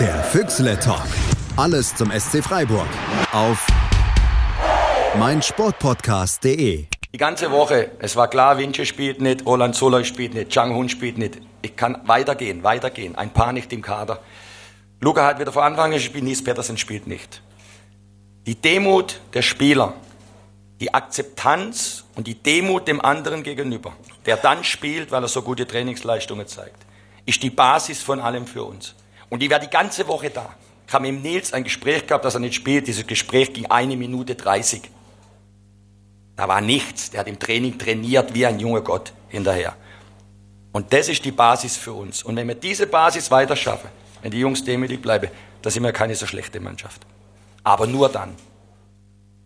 Der Füchsle Talk. Alles zum SC Freiburg. Auf meinsportpodcast.de. Die ganze Woche, es war klar, Winche spielt nicht, Roland Soloy spielt nicht, Chang Hun spielt nicht. Ich kann weitergehen, weitergehen. Ein paar nicht im Kader. Luca hat wieder vor Anfang gespielt, Nies Petersen spielt nicht. Die Demut der Spieler, die Akzeptanz und die Demut dem anderen gegenüber, der dann spielt, weil er so gute Trainingsleistungen zeigt, ist die Basis von allem für uns. Und die war die ganze Woche da. Ich habe mit Nils ein Gespräch gehabt, dass er nicht spielt. Dieses Gespräch ging eine Minute 30. Da war nichts. Der hat im Training trainiert wie ein junger Gott hinterher. Und das ist die Basis für uns. Und wenn wir diese Basis weiter schaffen, wenn die Jungs demütig bleiben, dann sind wir keine so schlechte Mannschaft. Aber nur dann.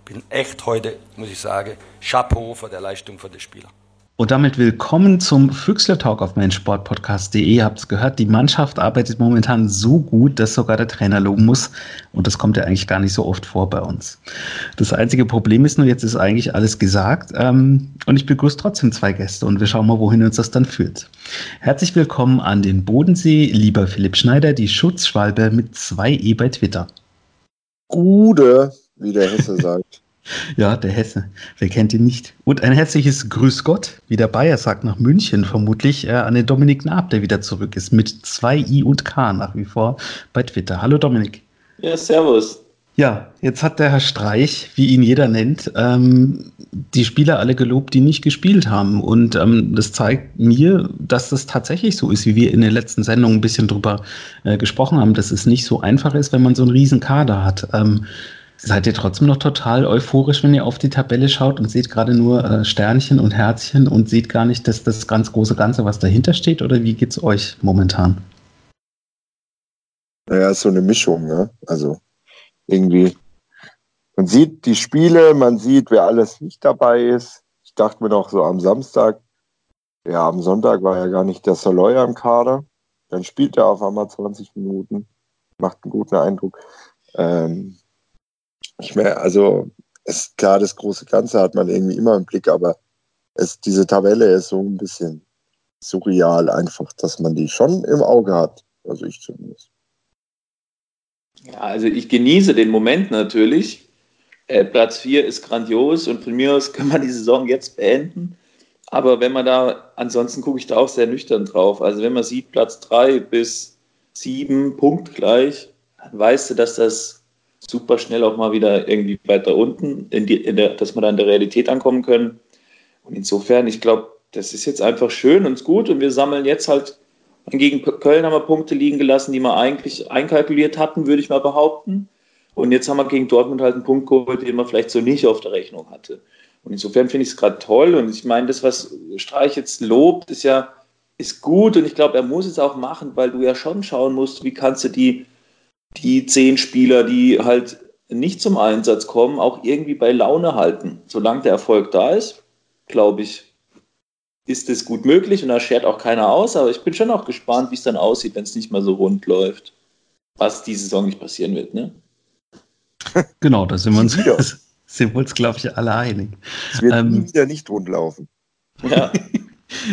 Ich bin echt heute, muss ich sagen, Chapeau für der Leistung der Spieler. Und damit willkommen zum Füchsle Talk auf meinsportpodcast.de. Ihr habt es gehört, die Mannschaft arbeitet momentan so gut, dass sogar der Trainer loben muss. Und das kommt ja eigentlich gar nicht so oft vor bei uns. Das einzige Problem ist nur, jetzt ist eigentlich alles gesagt. Ähm, und ich begrüße trotzdem zwei Gäste und wir schauen mal, wohin uns das dann führt. Herzlich willkommen an den Bodensee, lieber Philipp Schneider, die Schutzschwalbe mit zwei E bei Twitter. Gude, wie der Hesse sagt. Ja, der Hesse. Wer kennt ihn nicht? Und ein herzliches Grüß Gott, wie der Bayer sagt, nach München vermutlich, äh, an den Dominik Naab, der wieder zurück ist, mit zwei I und K nach wie vor bei Twitter. Hallo Dominik. Ja, servus. Ja, jetzt hat der Herr Streich, wie ihn jeder nennt, ähm, die Spieler alle gelobt, die nicht gespielt haben. Und ähm, das zeigt mir, dass das tatsächlich so ist, wie wir in den letzten Sendungen ein bisschen drüber äh, gesprochen haben, dass es nicht so einfach ist, wenn man so einen riesen Kader hat. Ähm, Seid ihr trotzdem noch total euphorisch, wenn ihr auf die Tabelle schaut und seht gerade nur äh, Sternchen und Herzchen und seht gar nicht dass das ganz große Ganze, was dahinter steht? Oder wie geht es euch momentan? Naja, ist so eine Mischung, ne? Also irgendwie, man sieht die Spiele, man sieht, wer alles nicht dabei ist. Ich dachte mir noch so am Samstag, ja, am Sonntag war ja gar nicht der Soloy am Kader. Dann spielt er auf einmal 20 Minuten, macht einen guten Eindruck. Ähm, ich meine, also ist klar, das große Ganze hat man irgendwie immer im Blick, aber es, diese Tabelle ist so ein bisschen surreal einfach, dass man die schon im Auge hat. Also ich zumindest. Ja, also ich genieße den Moment natürlich. Äh, Platz 4 ist grandios und von mir aus kann man die Saison jetzt beenden. Aber wenn man da, ansonsten gucke ich da auch sehr nüchtern drauf. Also wenn man sieht, Platz 3 bis 7 punktgleich, dann weißt du, dass das super schnell auch mal wieder irgendwie weiter unten, in die, in der, dass wir dann in der Realität ankommen können. Und insofern, ich glaube, das ist jetzt einfach schön und gut und wir sammeln jetzt halt, gegen Köln haben wir Punkte liegen gelassen, die wir eigentlich einkalkuliert hatten, würde ich mal behaupten. Und jetzt haben wir gegen Dortmund halt einen Punkt geholt, den man vielleicht so nicht auf der Rechnung hatte. Und insofern finde ich es gerade toll. Und ich meine, das, was Streich jetzt lobt, ist ja ist gut. Und ich glaube, er muss es auch machen, weil du ja schon schauen musst, wie kannst du die die zehn Spieler, die halt nicht zum Einsatz kommen, auch irgendwie bei Laune halten. Solange der Erfolg da ist, glaube ich, ist es gut möglich und da schert auch keiner aus. Aber ich bin schon auch gespannt, wie es dann aussieht, wenn es nicht mal so rund läuft. Was diese Saison nicht passieren wird, ne? Genau, da sind wir uns, sind wir uns glaube ich, alle einig. Es wird ähm, wieder nicht rund laufen. Ja.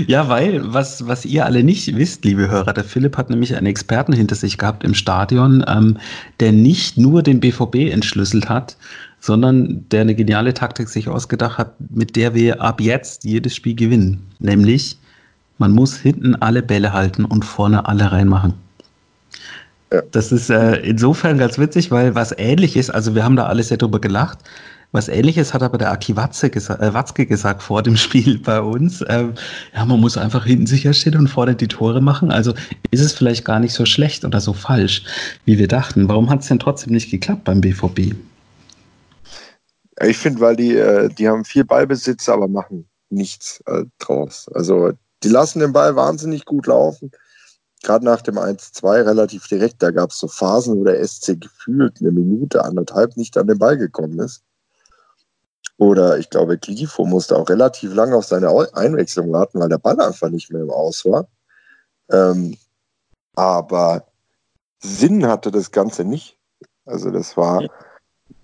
Ja, weil, was, was ihr alle nicht wisst, liebe Hörer, der Philipp hat nämlich einen Experten hinter sich gehabt im Stadion, ähm, der nicht nur den BVB entschlüsselt hat, sondern der eine geniale Taktik sich ausgedacht hat, mit der wir ab jetzt jedes Spiel gewinnen. Nämlich, man muss hinten alle Bälle halten und vorne alle reinmachen. Ja. Das ist äh, insofern ganz witzig, weil was ähnlich ist, also wir haben da alles sehr drüber gelacht, was ähnliches hat aber der Aki Watzke, gesa äh, Watzke gesagt vor dem Spiel bei uns. Ähm, ja, man muss einfach hinten sicher stehen und vorne die Tore machen. Also ist es vielleicht gar nicht so schlecht oder so falsch, wie wir dachten. Warum hat es denn trotzdem nicht geklappt beim BVB? Ich finde, weil die, äh, die haben viel Ballbesitz, aber machen nichts äh, draus. Also die lassen den Ball wahnsinnig gut laufen. Gerade nach dem 1-2 relativ direkt, da gab es so Phasen, wo der SC gefühlt eine Minute, anderthalb nicht an den Ball gekommen ist. Oder ich glaube, Glifo musste auch relativ lange auf seine Einwechslung warten, weil der Ball einfach nicht mehr im Aus war. Ähm, aber Sinn hatte das Ganze nicht. Also das war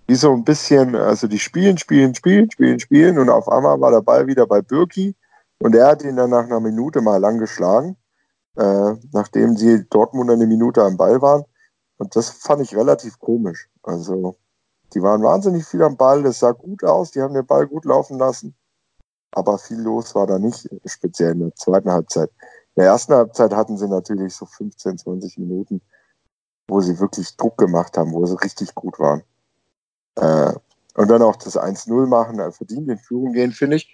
wie so ein bisschen, also die spielen, spielen, spielen, spielen, spielen und auf einmal war der Ball wieder bei Birki und er hat ihn dann nach einer Minute mal lang geschlagen, äh, nachdem sie Dortmund eine Minute am Ball waren. Und das fand ich relativ komisch. Also, die waren wahnsinnig viel am Ball, das sah gut aus, die haben den Ball gut laufen lassen. Aber viel los war da nicht, speziell in der zweiten Halbzeit. In der ersten Halbzeit hatten sie natürlich so 15, 20 Minuten, wo sie wirklich Druck gemacht haben, wo sie richtig gut waren. Äh, und dann auch das 1-0 machen, also verdient in Führung gehen, finde ich.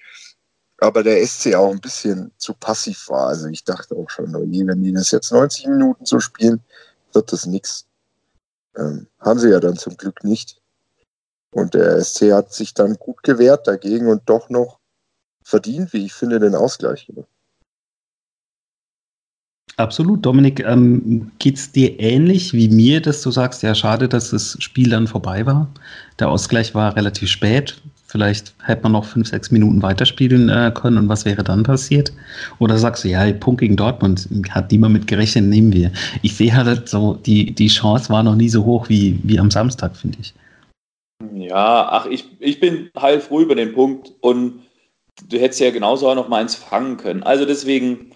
Aber der SC auch ein bisschen zu passiv war. Also ich dachte auch schon, oh wenn die das jetzt 90 Minuten so spielen, wird das nichts. Ähm, haben sie ja dann zum Glück nicht. Und der SC hat sich dann gut gewehrt dagegen und doch noch verdient, wie ich finde, den Ausgleich. Absolut. Dominik, ähm, geht es dir ähnlich wie mir, dass du sagst, ja, schade, dass das Spiel dann vorbei war? Der Ausgleich war relativ spät. Vielleicht hätte man noch fünf, sechs Minuten weiterspielen äh, können und was wäre dann passiert? Oder sagst du, ja, Punkt gegen Dortmund, hat niemand mit gerechnet, nehmen wir. Ich sehe halt so, die, die Chance war noch nie so hoch wie, wie am Samstag, finde ich. Ja, ach, ich, ich bin heilfroh über den Punkt und du hättest ja genauso auch noch mal eins fangen können. Also deswegen,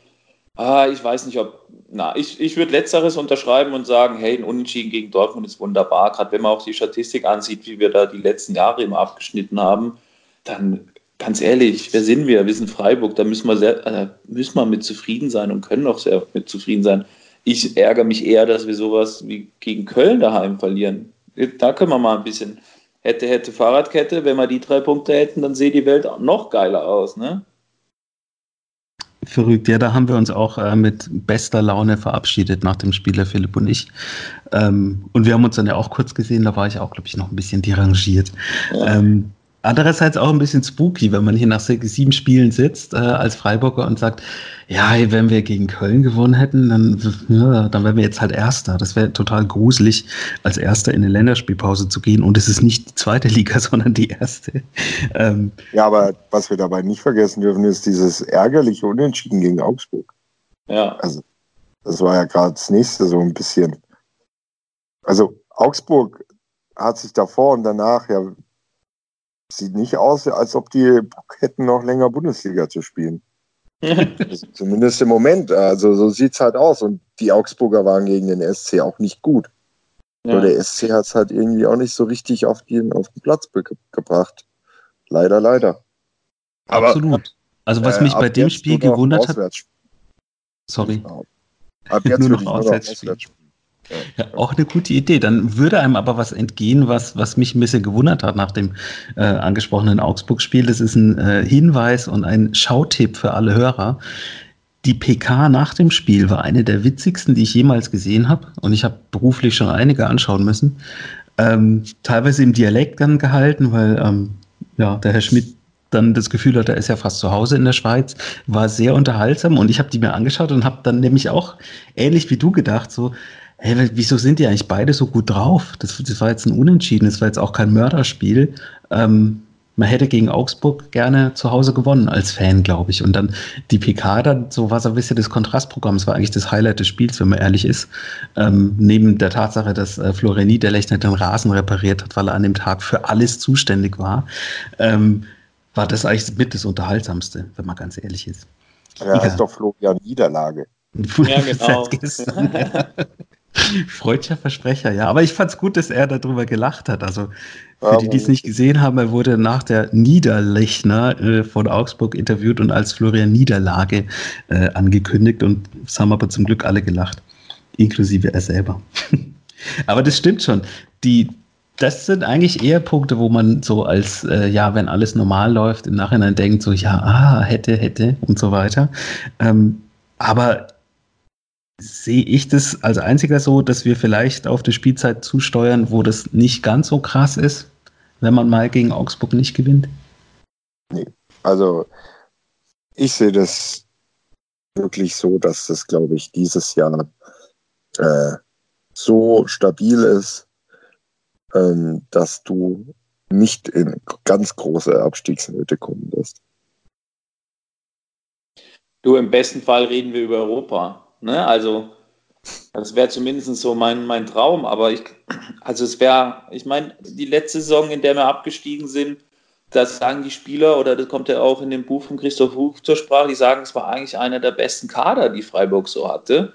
ah, ich weiß nicht, ob, na, ich, ich würde Letzteres unterschreiben und sagen, hey, ein Unentschieden gegen Dortmund ist wunderbar. Gerade wenn man auch die Statistik ansieht, wie wir da die letzten Jahre immer abgeschnitten haben, dann ganz ehrlich, wer sind wir? Wir sind Freiburg, da müssen wir, sehr, äh, müssen wir mit zufrieden sein und können auch sehr mit zufrieden sein. Ich ärgere mich eher, dass wir sowas wie gegen Köln daheim verlieren. Da können wir mal ein bisschen hätte, hätte Fahrradkette, wenn wir die drei Punkte hätten, dann sähe die Welt noch geiler aus, ne? Verrückt, ja, da haben wir uns auch äh, mit bester Laune verabschiedet nach dem Spiel, der Philipp und ich. Ähm, und wir haben uns dann ja auch kurz gesehen, da war ich auch, glaube ich, noch ein bisschen derangiert. Ja. Ähm, Andererseits auch ein bisschen spooky, wenn man hier nach sieben Spielen sitzt äh, als Freiburger und sagt, ja, wenn wir gegen Köln gewonnen hätten, dann, ja, dann wären wir jetzt halt Erster. Das wäre total gruselig, als Erster in eine Länderspielpause zu gehen. Und es ist nicht die zweite Liga, sondern die erste. Ähm, ja, aber was wir dabei nicht vergessen dürfen, ist dieses ärgerliche Unentschieden gegen Augsburg. Ja. Also, das war ja gerade das nächste so ein bisschen. Also, Augsburg hat sich davor und danach ja sieht nicht aus, als ob die Bock hätten, noch länger Bundesliga zu spielen. also zumindest im Moment. Also so sieht es halt aus. Und die Augsburger waren gegen den SC auch nicht gut. Ja. Nur der SC hat es halt irgendwie auch nicht so richtig auf den, auf den Platz gebracht. Leider, leider. Aber, Absolut. Also was mich äh, bei dem Spiel gewundert hat. Sorry. Ab jetzt nur noch, nur noch Auswärtsspiel. Ja, auch eine gute Idee. Dann würde einem aber was entgehen, was, was mich ein bisschen gewundert hat nach dem äh, angesprochenen Augsburg-Spiel. Das ist ein äh, Hinweis und ein Schautipp für alle Hörer. Die PK nach dem Spiel war eine der witzigsten, die ich jemals gesehen habe. Und ich habe beruflich schon einige anschauen müssen. Ähm, teilweise im Dialekt dann gehalten, weil ähm, ja, der Herr Schmidt dann das Gefühl hat, er ist ja fast zu Hause in der Schweiz, war sehr unterhaltsam und ich habe die mir angeschaut und habe dann nämlich auch ähnlich wie du gedacht, so, hey, wieso sind die eigentlich beide so gut drauf? Das, das war jetzt ein Unentschieden, das war jetzt auch kein Mörderspiel. Ähm, man hätte gegen Augsburg gerne zu Hause gewonnen als Fan, glaube ich. Und dann die PK, dann so war so ein bisschen das Kontrastprogramm. Das war eigentlich das Highlight des Spiels, wenn man ehrlich ist. Ähm, neben der Tatsache, dass äh, Florian Niederlechner den Rasen repariert hat, weil er an dem Tag für alles zuständig war, ähm, war das eigentlich mit das Unterhaltsamste, wenn man ganz ehrlich ist. Ja, ja. ist doch Florian Niederlage. Ja, genau. gestern, ja. Freudscher Versprecher, ja. Aber ich fand es gut, dass er darüber gelacht hat. Also für die, die es nicht gesehen haben, er wurde nach der Niederlechner äh, von Augsburg interviewt und als Florian Niederlage äh, angekündigt. Und es haben aber zum Glück alle gelacht, inklusive er selber. aber das stimmt schon. Die, das sind eigentlich eher Punkte, wo man so als, äh, ja, wenn alles normal läuft, im Nachhinein denkt, so, ja, ah, hätte, hätte und so weiter. Ähm, aber sehe ich das als einziger so, dass wir vielleicht auf die Spielzeit zusteuern, wo das nicht ganz so krass ist, wenn man mal gegen Augsburg nicht gewinnt? Nee, also ich sehe das wirklich so, dass das, glaube ich, dieses Jahr äh, so stabil ist, ähm, dass du nicht in ganz große Abstiegsnöte kommen wirst. Du, im besten Fall reden wir über Europa. Ne? Also, das wäre zumindest so mein, mein Traum. Aber ich, also es wäre, ich meine, die letzte Saison, in der wir abgestiegen sind, das sagen die Spieler, oder das kommt ja auch in dem Buch von Christoph Huch zur Sprache, die sagen, es war eigentlich einer der besten Kader, die Freiburg so hatte.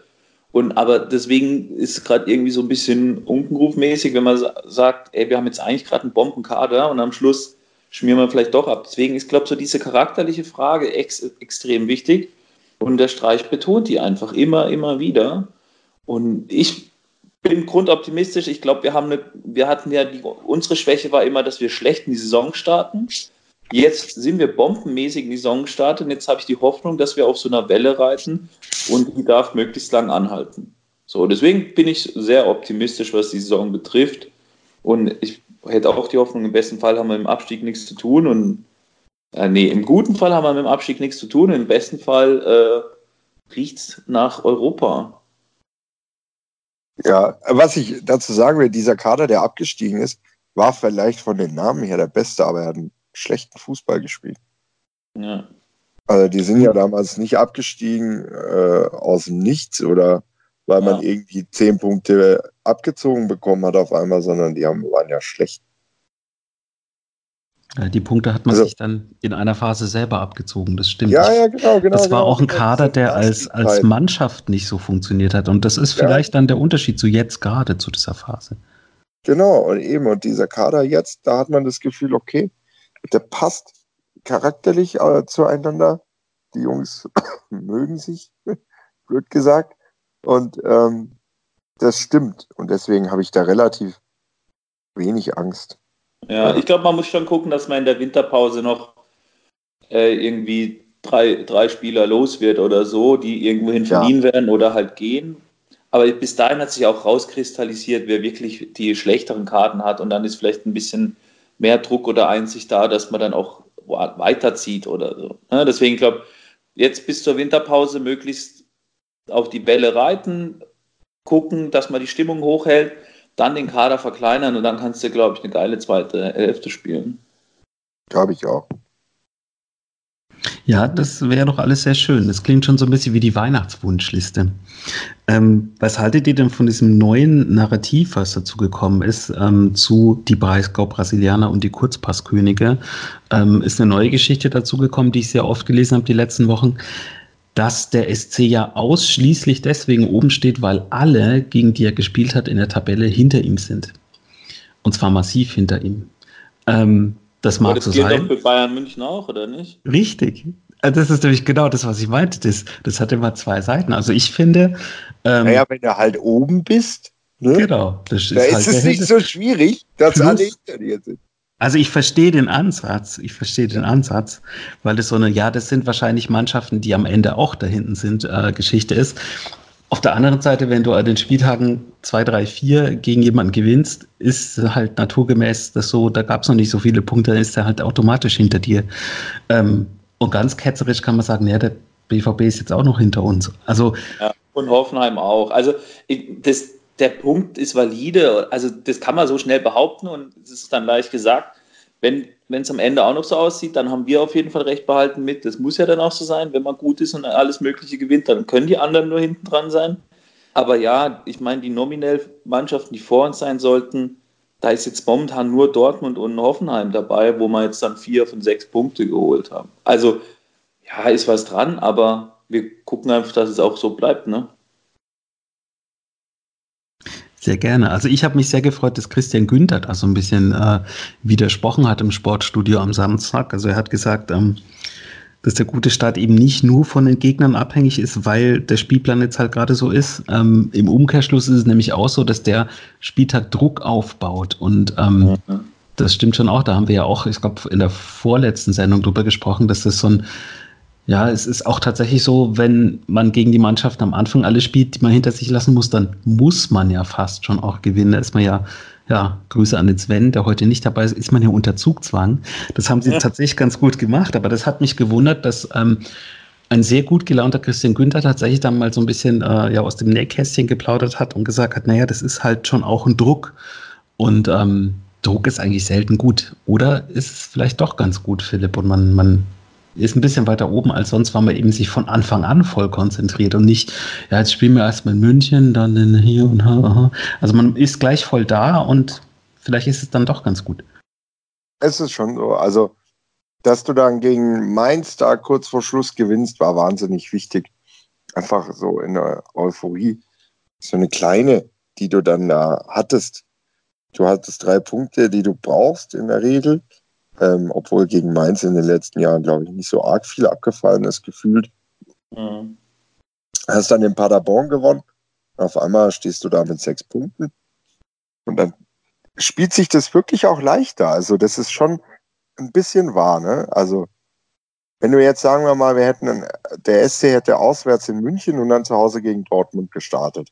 Und aber deswegen ist es gerade irgendwie so ein bisschen unkenrufmäßig, wenn man sagt, ey, wir haben jetzt eigentlich gerade einen Bombenkader und am Schluss schmieren wir vielleicht doch ab. Deswegen ist, glaube ich, so diese charakterliche Frage ex extrem wichtig. Und der Streich betont die einfach immer, immer wieder. Und ich bin grundoptimistisch. Ich glaube, wir haben eine, wir hatten ja die, unsere Schwäche war immer, dass wir schlecht in die Saison starten. Jetzt sind wir bombenmäßig in die Saison gestartet und jetzt habe ich die Hoffnung, dass wir auf so einer Welle reiten und die darf möglichst lang anhalten. So, deswegen bin ich sehr optimistisch, was die Saison betrifft. Und ich hätte auch die Hoffnung, im besten Fall haben wir im Abstieg nichts zu tun und äh, nee, im guten Fall haben wir mit dem Abstieg nichts zu tun, im besten Fall äh, riecht es nach Europa. Ja, was ich dazu sagen will, dieser Kader, der abgestiegen ist, war vielleicht von den Namen her der beste, aber er hat einen schlechten Fußball gespielt. Ja. Also die sind ja damals nicht abgestiegen äh, aus dem Nichts oder weil ja. man irgendwie zehn Punkte abgezogen bekommen hat auf einmal, sondern die haben, waren ja schlecht. Die Punkte hat man also, sich dann in einer Phase selber abgezogen, das stimmt. Ja, ja, genau, genau. Das war genau, auch ein Kader, der als, als Mannschaft nicht so funktioniert hat. Und das ist vielleicht ja. dann der Unterschied zu jetzt gerade, zu dieser Phase. Genau, und eben, und dieser Kader jetzt, da hat man das Gefühl, okay, der passt charakterlich äh, zueinander. Die Jungs mögen sich, blöd gesagt. Und ähm, das stimmt. Und deswegen habe ich da relativ wenig Angst. Ja, ich glaube, man muss schon gucken, dass man in der Winterpause noch äh, irgendwie drei, drei Spieler los wird oder so, die irgendwohin verliehen ja. werden oder halt gehen. Aber bis dahin hat sich auch rauskristallisiert, wer wirklich die schlechteren Karten hat und dann ist vielleicht ein bisschen mehr Druck oder Einsicht da, dass man dann auch weiterzieht oder so. Ja, deswegen glaube jetzt bis zur Winterpause möglichst auf die Bälle reiten, gucken, dass man die Stimmung hochhält dann den Kader verkleinern und dann kannst du, glaube ich, eine geile zweite Hälfte spielen. Glaube ich auch. Ja, das wäre doch alles sehr schön. Das klingt schon so ein bisschen wie die Weihnachtswunschliste. Ähm, was haltet ihr denn von diesem neuen Narrativ, was dazu gekommen ist, ähm, zu die Breisgau-Brasilianer und die Kurzpasskönige? Ähm, ist eine neue Geschichte dazu gekommen, die ich sehr oft gelesen habe die letzten Wochen dass der SC ja ausschließlich deswegen oben steht, weil alle, gegen die er gespielt hat in der Tabelle, hinter ihm sind. Und zwar massiv hinter ihm. Ähm, das mag das so sein. Das geht doch für Bayern München auch, oder nicht? Richtig. Äh, das ist nämlich genau das, was ich meinte. Das, das hat immer zwei Seiten. Also ich finde. Ähm, naja, wenn du halt oben bist. Ne? Genau. Das ist da halt ist es nicht so schwierig, dass Plus, alle hinter dir sind. Also ich verstehe den Ansatz, ich verstehe den Ansatz, weil das so eine, ja, das sind wahrscheinlich Mannschaften, die am Ende auch da hinten sind, äh, Geschichte ist. Auf der anderen Seite, wenn du an den Spieltagen 2, 3, 4 gegen jemanden gewinnst, ist halt naturgemäß das so, da gab es noch nicht so viele Punkte, dann ist er halt automatisch hinter dir. Ähm, und ganz ketzerisch kann man sagen, ja, der BVB ist jetzt auch noch hinter uns. Also ja, und Hoffenheim auch. Also das, der Punkt ist valide. Also das kann man so schnell behaupten und es ist dann leicht gesagt. Wenn es am Ende auch noch so aussieht, dann haben wir auf jeden Fall recht behalten mit. Das muss ja dann auch so sein. Wenn man gut ist und alles Mögliche gewinnt, dann können die anderen nur hinten dran sein. Aber ja, ich meine, die nominell Mannschaften, die vor uns sein sollten, da ist jetzt momentan nur Dortmund und Hoffenheim dabei, wo wir jetzt dann vier von sechs Punkte geholt haben. Also ja, ist was dran, aber wir gucken einfach, dass es auch so bleibt, ne? Sehr gerne. Also ich habe mich sehr gefreut, dass Christian Günther da so ein bisschen äh, widersprochen hat im Sportstudio am Samstag. Also er hat gesagt, ähm, dass der gute Start eben nicht nur von den Gegnern abhängig ist, weil der Spielplan jetzt halt gerade so ist. Ähm, Im Umkehrschluss ist es nämlich auch so, dass der Spieltag Druck aufbaut. Und ähm, ja. das stimmt schon auch. Da haben wir ja auch, ich glaube, in der vorletzten Sendung drüber gesprochen, dass das so ein ja, es ist auch tatsächlich so, wenn man gegen die Mannschaft am Anfang alle spielt, die man hinter sich lassen muss, dann muss man ja fast schon auch gewinnen. Da ist man ja, ja, Grüße an den Sven, der heute nicht dabei ist, ist man ja unter Zugzwang. Das haben sie ja. tatsächlich ganz gut gemacht, aber das hat mich gewundert, dass ähm, ein sehr gut gelaunter Christian Günther tatsächlich dann mal so ein bisschen äh, ja, aus dem Nähkästchen geplaudert hat und gesagt hat, naja, das ist halt schon auch ein Druck. Und ähm, Druck ist eigentlich selten gut. Oder ist es vielleicht doch ganz gut, Philipp, und man, man ist ein bisschen weiter oben als sonst, weil man eben sich von Anfang an voll konzentriert und nicht, ja, jetzt spielen wir erstmal in München, dann in hier und ha. Also man ist gleich voll da und vielleicht ist es dann doch ganz gut. Es ist schon so. Also, dass du dann gegen Mainz da kurz vor Schluss gewinnst, war wahnsinnig wichtig. Einfach so in der Euphorie. so eine kleine, die du dann da hattest. Du hattest drei Punkte, die du brauchst in der Regel. Ähm, obwohl gegen Mainz in den letzten Jahren, glaube ich, nicht so arg viel abgefallen ist, gefühlt. Mhm. Hast dann den Paderborn gewonnen. Auf einmal stehst du da mit sechs Punkten. Und dann spielt sich das wirklich auch leichter. Also, das ist schon ein bisschen wahr, ne? Also, wenn du jetzt sagen wir mal, wir hätten, einen, der SC hätte auswärts in München und dann zu Hause gegen Dortmund gestartet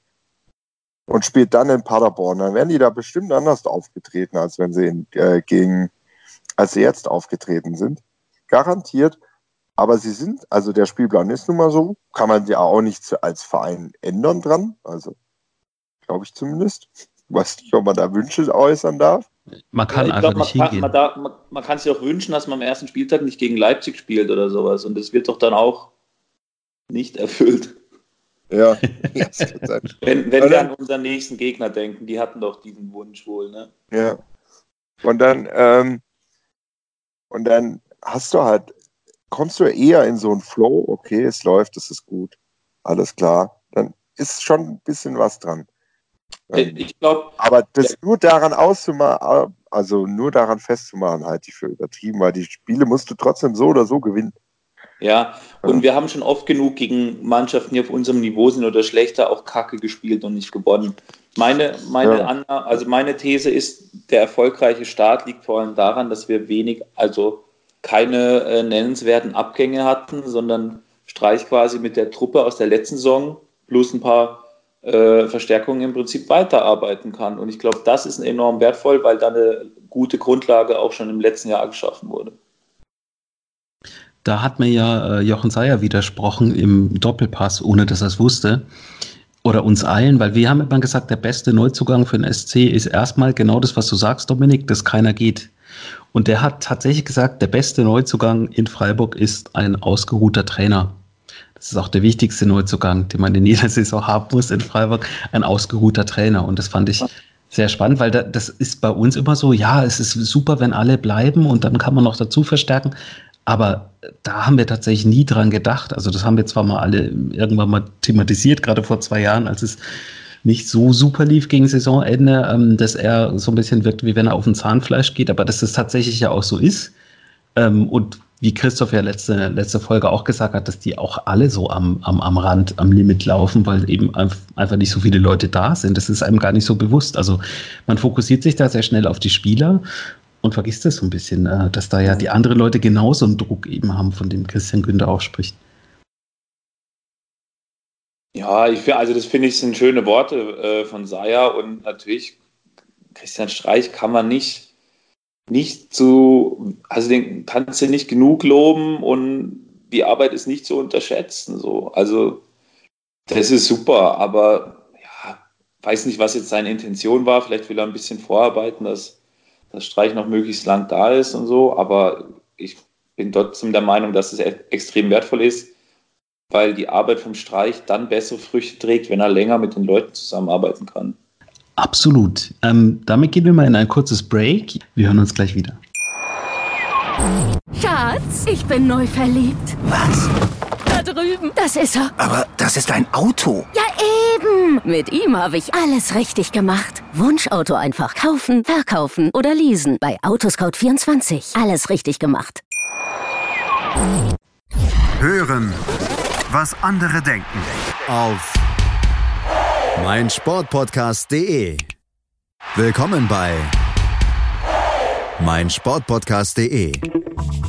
und spielt dann in Paderborn, dann wären die da bestimmt anders aufgetreten, als wenn sie in, äh, gegen, als sie jetzt aufgetreten sind. Garantiert. Aber sie sind, also der Spielplan ist nun mal so, kann man ja auch nicht als Verein ändern dran. Also, glaube ich zumindest. Ich weiß nicht, ob man da Wünsche äußern darf. Man kann ja, einfach glaub, nicht man hingehen. Kann, man, da, man, man kann sich auch wünschen, dass man am ersten Spieltag nicht gegen Leipzig spielt oder sowas. Und das wird doch dann auch nicht erfüllt. Ja. wenn wenn wir an unseren nächsten Gegner denken, die hatten doch diesen Wunsch wohl, ne? Ja. Und dann, ähm, und dann hast du halt, kommst du eher in so einen Flow, okay, es läuft, es ist gut, alles klar. Dann ist schon ein bisschen was dran. Ähm, ich glaube. Aber das ja. nur daran auszumachen, also nur daran festzumachen, halte ich für übertrieben, weil die Spiele musst du trotzdem so oder so gewinnen. Ja, und wir haben schon oft genug gegen Mannschaften, die auf unserem Niveau sind oder schlechter, auch Kacke gespielt und nicht gewonnen. Meine, meine, ja. Anna, also meine These ist, der erfolgreiche Start liegt vor allem daran, dass wir wenig, also keine äh, nennenswerten Abgänge hatten, sondern Streich quasi mit der Truppe aus der letzten Saison plus ein paar äh, Verstärkungen im Prinzip weiterarbeiten kann. Und ich glaube, das ist enorm wertvoll, weil da eine gute Grundlage auch schon im letzten Jahr geschaffen wurde. Da hat mir ja äh, Jochen Seyer widersprochen im Doppelpass, ohne dass er es wusste. Oder uns allen, weil wir haben immer gesagt, der beste Neuzugang für den SC ist erstmal genau das, was du sagst, Dominik, dass keiner geht. Und der hat tatsächlich gesagt, der beste Neuzugang in Freiburg ist ein ausgeruhter Trainer. Das ist auch der wichtigste Neuzugang, den man in jeder Saison haben muss in Freiburg, ein ausgeruhter Trainer. Und das fand ich sehr spannend, weil das ist bei uns immer so, ja, es ist super, wenn alle bleiben und dann kann man noch dazu verstärken. Aber da haben wir tatsächlich nie dran gedacht. Also das haben wir zwar mal alle irgendwann mal thematisiert, gerade vor zwei Jahren, als es nicht so super lief gegen Saisonende, ähm, dass er so ein bisschen wirkt, wie wenn er auf ein Zahnfleisch geht, aber dass das tatsächlich ja auch so ist. Ähm, und wie Christoph ja letzte, letzte Folge auch gesagt hat, dass die auch alle so am, am, am Rand, am Limit laufen, weil eben einfach nicht so viele Leute da sind. Das ist einem gar nicht so bewusst. Also man fokussiert sich da sehr schnell auf die Spieler und vergisst es so ein bisschen, äh, dass da ja die anderen Leute genauso einen Druck eben haben, von dem Christian Günther auch spricht. Ja, ich finde, also das finde ich sind schöne Worte äh, von Saya und natürlich Christian Streich kann man nicht, nicht zu, also den kannst du nicht genug loben und die Arbeit ist nicht zu unterschätzen. So. Also das ist super, aber ja, weiß nicht, was jetzt seine Intention war. Vielleicht will er ein bisschen vorarbeiten, dass dass Streich noch möglichst lang da ist und so, aber ich bin trotzdem der Meinung, dass es extrem wertvoll ist, weil die Arbeit vom Streich dann bessere Früchte trägt, wenn er länger mit den Leuten zusammenarbeiten kann. Absolut. Ähm, damit gehen wir mal in ein kurzes Break. Wir hören uns gleich wieder. Schatz, ich bin neu verliebt. Was? Drüben. Das ist er. Aber das ist ein Auto. Ja, eben. Mit ihm habe ich alles richtig gemacht. Wunschauto einfach kaufen, verkaufen oder leasen. Bei Autoscout24. Alles richtig gemacht. Hören, was andere denken. Auf meinsportpodcast.de. Willkommen bei meinsportpodcast.de.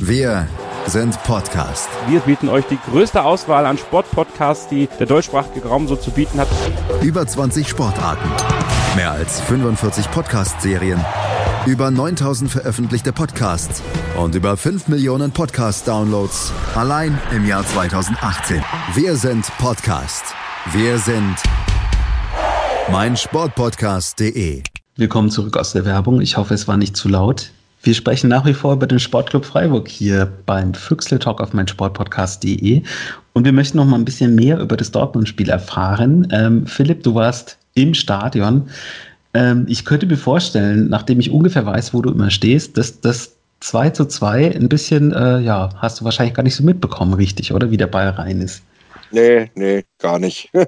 Wir sind Podcast. Wir bieten euch die größte Auswahl an Sportpodcasts, die der deutschsprachige Raum so zu bieten hat. Über 20 Sportarten, mehr als 45 Podcast-Serien, über 9000 veröffentlichte Podcasts und über 5 Millionen Podcast-Downloads allein im Jahr 2018. Wir sind Podcast. Wir sind meinsportpodcast.de. Willkommen zurück aus der Werbung. Ich hoffe, es war nicht zu laut. Wir sprechen nach wie vor über den Sportclub Freiburg hier beim Füchsle Talk auf meinsportpodcast.de und wir möchten noch mal ein bisschen mehr über das Dortmund-Spiel erfahren. Ähm, Philipp, du warst im Stadion. Ähm, ich könnte mir vorstellen, nachdem ich ungefähr weiß, wo du immer stehst, dass das 2 zu 2 ein bisschen, äh, ja, hast du wahrscheinlich gar nicht so mitbekommen, richtig, oder? Wie der Ball rein ist. Nee, nee, gar nicht.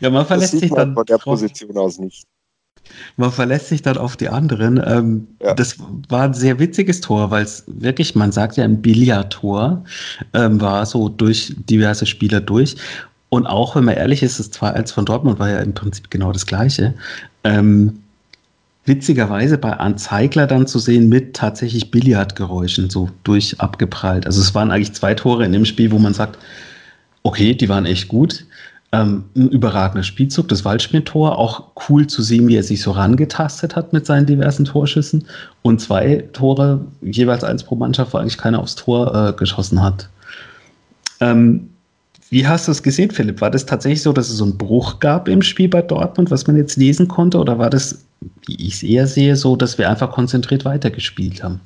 Ja, man verlässt sich dann von der Position aus nicht. Man verlässt sich dann auf die anderen. Ähm, ja. Das war ein sehr witziges Tor, weil es wirklich, man sagt ja ein Billardtor, ähm, war so durch diverse Spieler durch. Und auch, wenn man ehrlich ist, das 2-1 von Dortmund war ja im Prinzip genau das Gleiche. Ähm, witzigerweise bei Anzeigler dann zu sehen mit tatsächlich Billardgeräuschen so durch abgeprallt. Also es waren eigentlich zwei Tore in dem Spiel, wo man sagt, okay, die waren echt gut. Ähm, ein überragender Spielzug, das Waldschmidt-Tor, auch cool zu sehen, wie er sich so rangetastet hat mit seinen diversen Torschüssen. Und zwei Tore, jeweils eins pro Mannschaft, wo eigentlich keiner aufs Tor äh, geschossen hat. Ähm, wie hast du es gesehen, Philipp? War das tatsächlich so, dass es so einen Bruch gab im Spiel bei Dortmund, was man jetzt lesen konnte? Oder war das, wie ich es eher sehe, so, dass wir einfach konzentriert weitergespielt haben?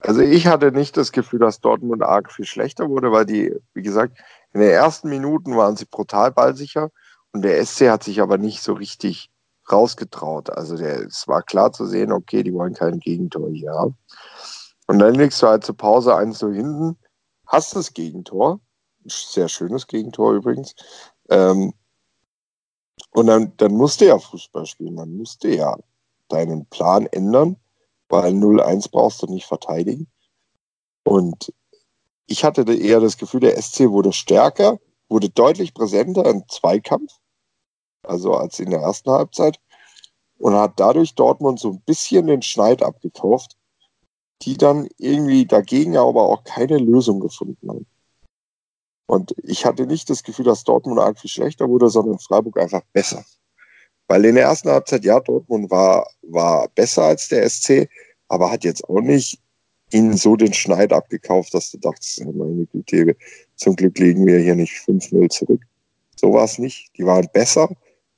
Also ich hatte nicht das Gefühl, dass Dortmund arg viel schlechter wurde, weil die, wie gesagt, in den ersten Minuten waren sie brutal ballsicher und der SC hat sich aber nicht so richtig rausgetraut. Also der, es war klar zu sehen, okay, die wollen kein Gegentor hier haben. Und dann legst du halt zur Pause eins so hinten, hast das Gegentor, sehr schönes Gegentor übrigens, ähm, und dann, dann musste ja Fußball spielen, man musste ja deinen Plan ändern, weil 0-1 brauchst du nicht verteidigen. Und ich hatte eher das Gefühl, der SC wurde stärker, wurde deutlich präsenter im Zweikampf, also als in der ersten Halbzeit, und hat dadurch Dortmund so ein bisschen den Schneid abgekauft, die dann irgendwie dagegen aber auch keine Lösung gefunden haben. Und ich hatte nicht das Gefühl, dass Dortmund arg schlechter wurde, sondern Freiburg einfach besser. Weil in der ersten Halbzeit, ja, Dortmund war, war besser als der SC, aber hat jetzt auch nicht ihnen so den Schneid abgekauft, dass du dachtest, meine Güte, zum Glück liegen wir hier nicht 5-0 zurück. So war es nicht. Die waren besser,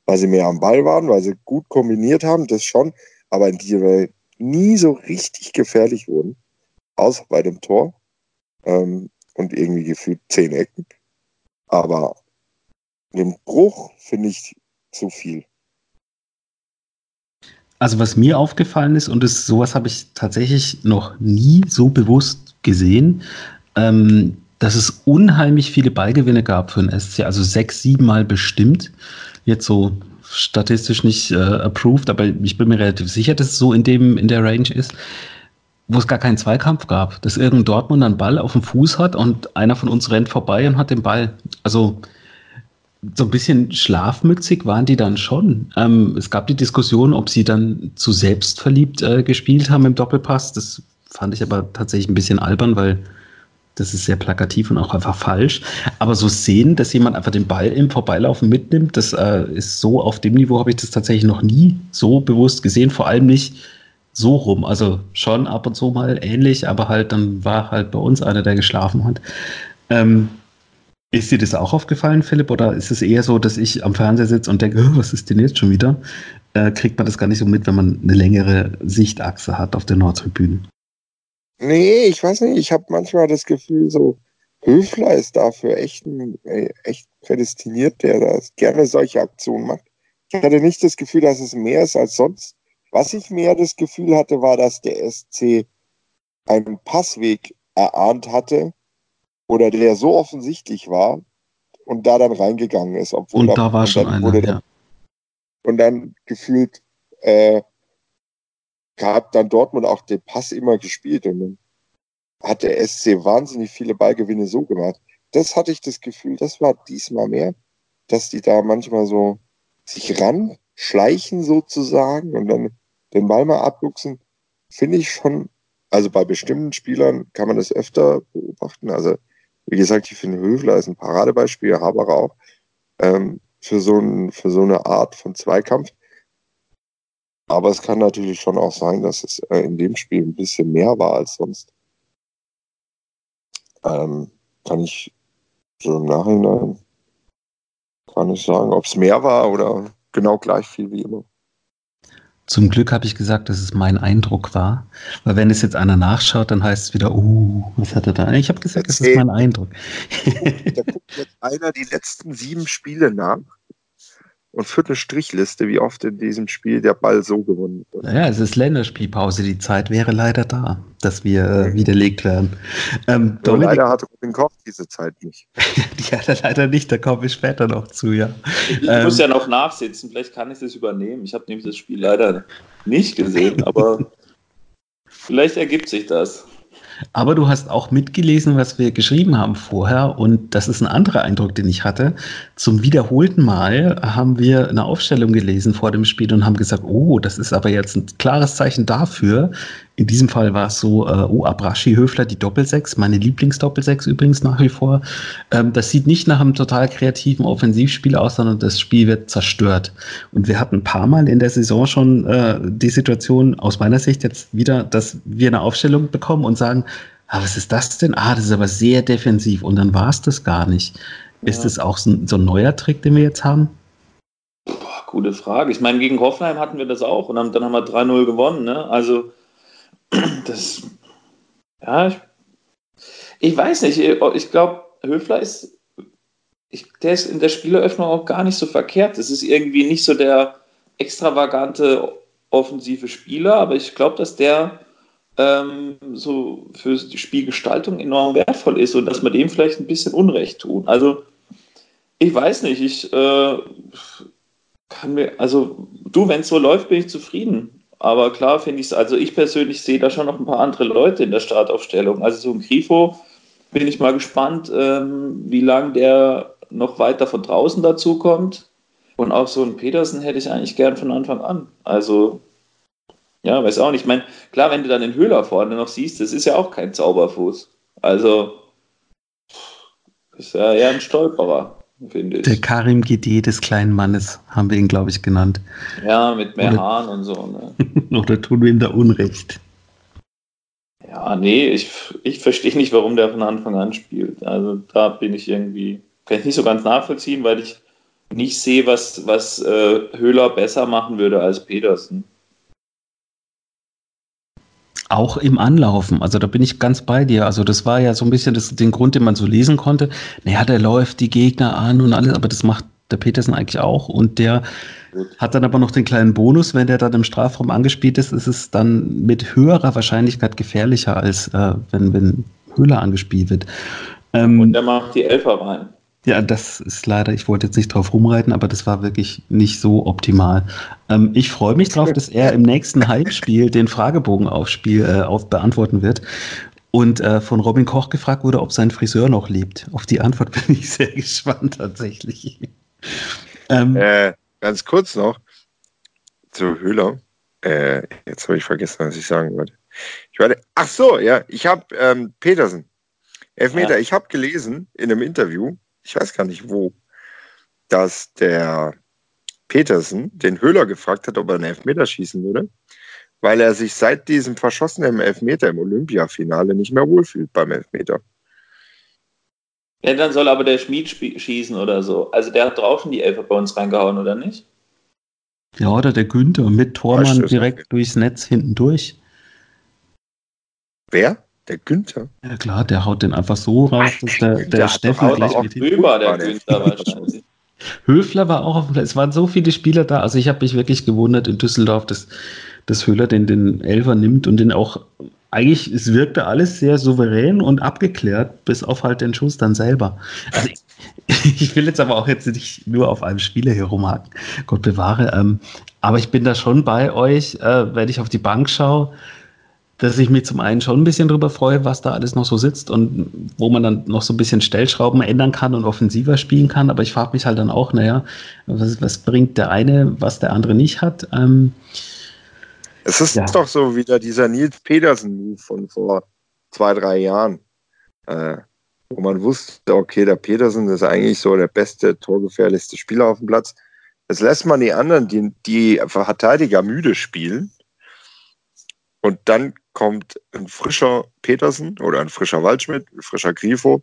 weil sie mehr am Ball waren, weil sie gut kombiniert haben, das schon, aber in die wir nie so richtig gefährlich wurden, außer bei dem Tor ähm, und irgendwie gefühlt zehn Ecken. Aber den Bruch finde ich zu viel. Also was mir aufgefallen ist, und das, sowas habe ich tatsächlich noch nie so bewusst gesehen, ähm, dass es unheimlich viele Ballgewinne gab für den SC, also sechs, sieben Mal bestimmt. Jetzt so statistisch nicht äh, approved, aber ich bin mir relativ sicher, dass es so in dem in der Range ist, wo es gar keinen Zweikampf gab, dass irgendein Dortmund einen Ball auf dem Fuß hat und einer von uns rennt vorbei und hat den Ball. Also so ein bisschen schlafmützig waren die dann schon. Ähm, es gab die Diskussion, ob sie dann zu selbstverliebt äh, gespielt haben im Doppelpass. Das fand ich aber tatsächlich ein bisschen albern, weil das ist sehr plakativ und auch einfach falsch. Aber so sehen, dass jemand einfach den Ball im Vorbeilaufen mitnimmt, das äh, ist so auf dem Niveau, habe ich das tatsächlich noch nie so bewusst gesehen. Vor allem nicht so rum. Also schon ab und zu mal ähnlich, aber halt dann war halt bei uns einer, der geschlafen hat. Ähm, ist dir das auch aufgefallen, Philipp, oder ist es eher so, dass ich am Fernseher sitze und denke, was ist denn jetzt schon wieder? Äh, kriegt man das gar nicht so mit, wenn man eine längere Sichtachse hat auf der Nordtribüne? Nee, ich weiß nicht. Ich habe manchmal das Gefühl, so Höfler ist dafür echt, äh, echt prädestiniert, der das gerne solche Aktionen macht. Ich hatte nicht das Gefühl, dass es mehr ist als sonst. Was ich mehr das Gefühl hatte, war, dass der SC einen Passweg erahnt hatte, oder der so offensichtlich war und da dann reingegangen ist. Obwohl und da, da war schon einer, dann, ja. Und dann gefühlt äh, hat dann Dortmund auch den Pass immer gespielt und dann hat der SC wahnsinnig viele Ballgewinne so gemacht. Das hatte ich das Gefühl, das war diesmal mehr, dass die da manchmal so sich ranschleichen sozusagen und dann den Ball mal abluchsen, finde ich schon, also bei bestimmten Spielern kann man das öfter beobachten. Also wie gesagt, ich finde Höfler ist ein Paradebeispiel, Haberer auch, ähm, für, so ein, für so eine Art von Zweikampf. Aber es kann natürlich schon auch sein, dass es äh, in dem Spiel ein bisschen mehr war als sonst. Ähm, kann ich so im Nachhinein kann ich sagen, ob es mehr war oder genau gleich viel wie immer. Zum Glück habe ich gesagt, dass es mein Eindruck war. Weil wenn es jetzt einer nachschaut, dann heißt es wieder, uh, was hat er da? Ich habe gesagt, es ist mein Eindruck. da guckt jetzt einer die letzten sieben Spiele nach. Und führt eine Strichliste, wie oft in diesem Spiel der Ball so gewonnen wird. Ja, es ist Länderspielpause. Die Zeit wäre leider da, dass wir äh, widerlegt werden. Ähm, Dominik, leider hat Robin Koch diese Zeit nicht. die hat er leider nicht, da kommen wir später noch zu, ja. Ich, ich ähm, muss ja noch nachsitzen, vielleicht kann ich das übernehmen. Ich habe nämlich das Spiel leider nicht gesehen, aber vielleicht ergibt sich das. Aber du hast auch mitgelesen, was wir geschrieben haben vorher. Und das ist ein anderer Eindruck, den ich hatte. Zum wiederholten Mal haben wir eine Aufstellung gelesen vor dem Spiel und haben gesagt, oh, das ist aber jetzt ein klares Zeichen dafür. In diesem Fall war es so, äh, oh, Abrashi Höfler, die Doppelsechs, meine Lieblingsdoppelsechs übrigens nach wie vor. Ähm, das sieht nicht nach einem total kreativen Offensivspiel aus, sondern das Spiel wird zerstört. Und wir hatten ein paar Mal in der Saison schon äh, die Situation, aus meiner Sicht jetzt wieder, dass wir eine Aufstellung bekommen und sagen, ah, was ist das denn? Ah, das ist aber sehr defensiv. Und dann war es das gar nicht. Ja. Ist das auch so, so ein neuer Trick, den wir jetzt haben? Boah, gute Frage. Ich meine, gegen Hoffenheim hatten wir das auch und dann, dann haben wir 3-0 gewonnen. Ne? Also, das, ja, ich, ich weiß nicht. Ich glaube, Höfler ist, ich, der ist in der Spieleröffnung auch gar nicht so verkehrt. Es ist irgendwie nicht so der extravagante offensive Spieler, aber ich glaube, dass der ähm, so für die Spielgestaltung enorm wertvoll ist und dass man dem vielleicht ein bisschen Unrecht tun. Also ich weiß nicht, ich äh, kann mir, also du, wenn es so läuft, bin ich zufrieden. Aber klar finde ich es, also ich persönlich sehe da schon noch ein paar andere Leute in der Startaufstellung. Also so ein Grifo bin ich mal gespannt, ähm, wie lange der noch weiter von draußen dazu kommt. Und auch so ein Petersen hätte ich eigentlich gern von Anfang an. Also ja, weiß auch nicht. Ich meine, klar, wenn du dann den Höhler vorne noch siehst, das ist ja auch kein Zauberfuß. Also, ist ja eher ein Stolperer, finde ich. Der Karim GD des kleinen Mannes haben wir ihn, glaube ich, genannt. Ja, mit mehr Oder, Haaren und so. Ne? Oder tun wir ihm da Unrecht? Ja, nee, ich, ich verstehe nicht, warum der von Anfang an spielt. Also da bin ich irgendwie, kann ich nicht so ganz nachvollziehen, weil ich nicht sehe, was, was äh, Höhler besser machen würde als Petersen. Auch im Anlaufen, also da bin ich ganz bei dir. Also das war ja so ein bisschen das, den Grund, den man so lesen konnte. Naja, der läuft die Gegner an und alles, aber das macht der Petersen eigentlich auch. Und der Gut. hat dann aber noch den kleinen Bonus, wenn der dann im Strafraum angespielt ist, ist es dann mit höherer Wahrscheinlichkeit gefährlicher, als äh, wenn, wenn Höhler angespielt wird. Ähm, und der macht die Elfer rein. Ja, das ist leider, ich wollte jetzt nicht drauf rumreiten, aber das war wirklich nicht so optimal. Ähm, ich freue mich drauf, dass er im nächsten Heimspiel den Fragebogen aufspiel, äh, auf beantworten wird. Und äh, von Robin Koch gefragt wurde, ob sein Friseur noch lebt. Auf die Antwort bin ich sehr gespannt tatsächlich. Ähm, äh, ganz kurz noch zu Höhler. Äh, jetzt habe ich vergessen, was ich sagen wollte. Ich warte, ach so, ja, ich habe ähm, Petersen. Elfmeter, ja. ich habe gelesen in einem Interview, ich weiß gar nicht wo, dass der Petersen den Höhler gefragt hat, ob er einen Elfmeter schießen würde, weil er sich seit diesem verschossenen Elfmeter im Olympiafinale nicht mehr wohlfühlt beim Elfmeter. Ja, dann soll aber der Schmied schießen oder so. Also der hat draußen die Elfer bei uns reingehauen, oder nicht? Ja, oder der Günther mit Tormann direkt durchs Netz hinten durch. Wer? Der Günther? Ja klar, der haut den einfach so raus, dass der, der, der Steffen gleich mit drüber, der Günther wahrscheinlich. Höfler war auch auf dem Platz. Es waren so viele Spieler da. Also ich habe mich wirklich gewundert in Düsseldorf, dass, dass Höhler den, den Elfer nimmt und den auch eigentlich, es wirkte alles sehr souverän und abgeklärt, bis auf halt den Schuss dann selber. Also ich, ich will jetzt aber auch jetzt nicht nur auf einem Spieler hier rumhaken. Gott bewahre. Ähm, aber ich bin da schon bei euch, äh, wenn ich auf die Bank schaue dass ich mich zum einen schon ein bisschen drüber freue, was da alles noch so sitzt und wo man dann noch so ein bisschen Stellschrauben ändern kann und offensiver spielen kann. Aber ich frage mich halt dann auch, naja, was, was bringt der eine, was der andere nicht hat? Ähm, es ist ja. doch so wieder dieser Nils Petersen-Move von vor zwei, drei Jahren, äh, wo man wusste, okay, der Petersen ist eigentlich so der beste, torgefährlichste Spieler auf dem Platz. Jetzt lässt man die anderen, die, die Verteidiger müde spielen. Und dann kommt ein frischer Petersen oder ein frischer Waldschmidt, ein frischer Grifo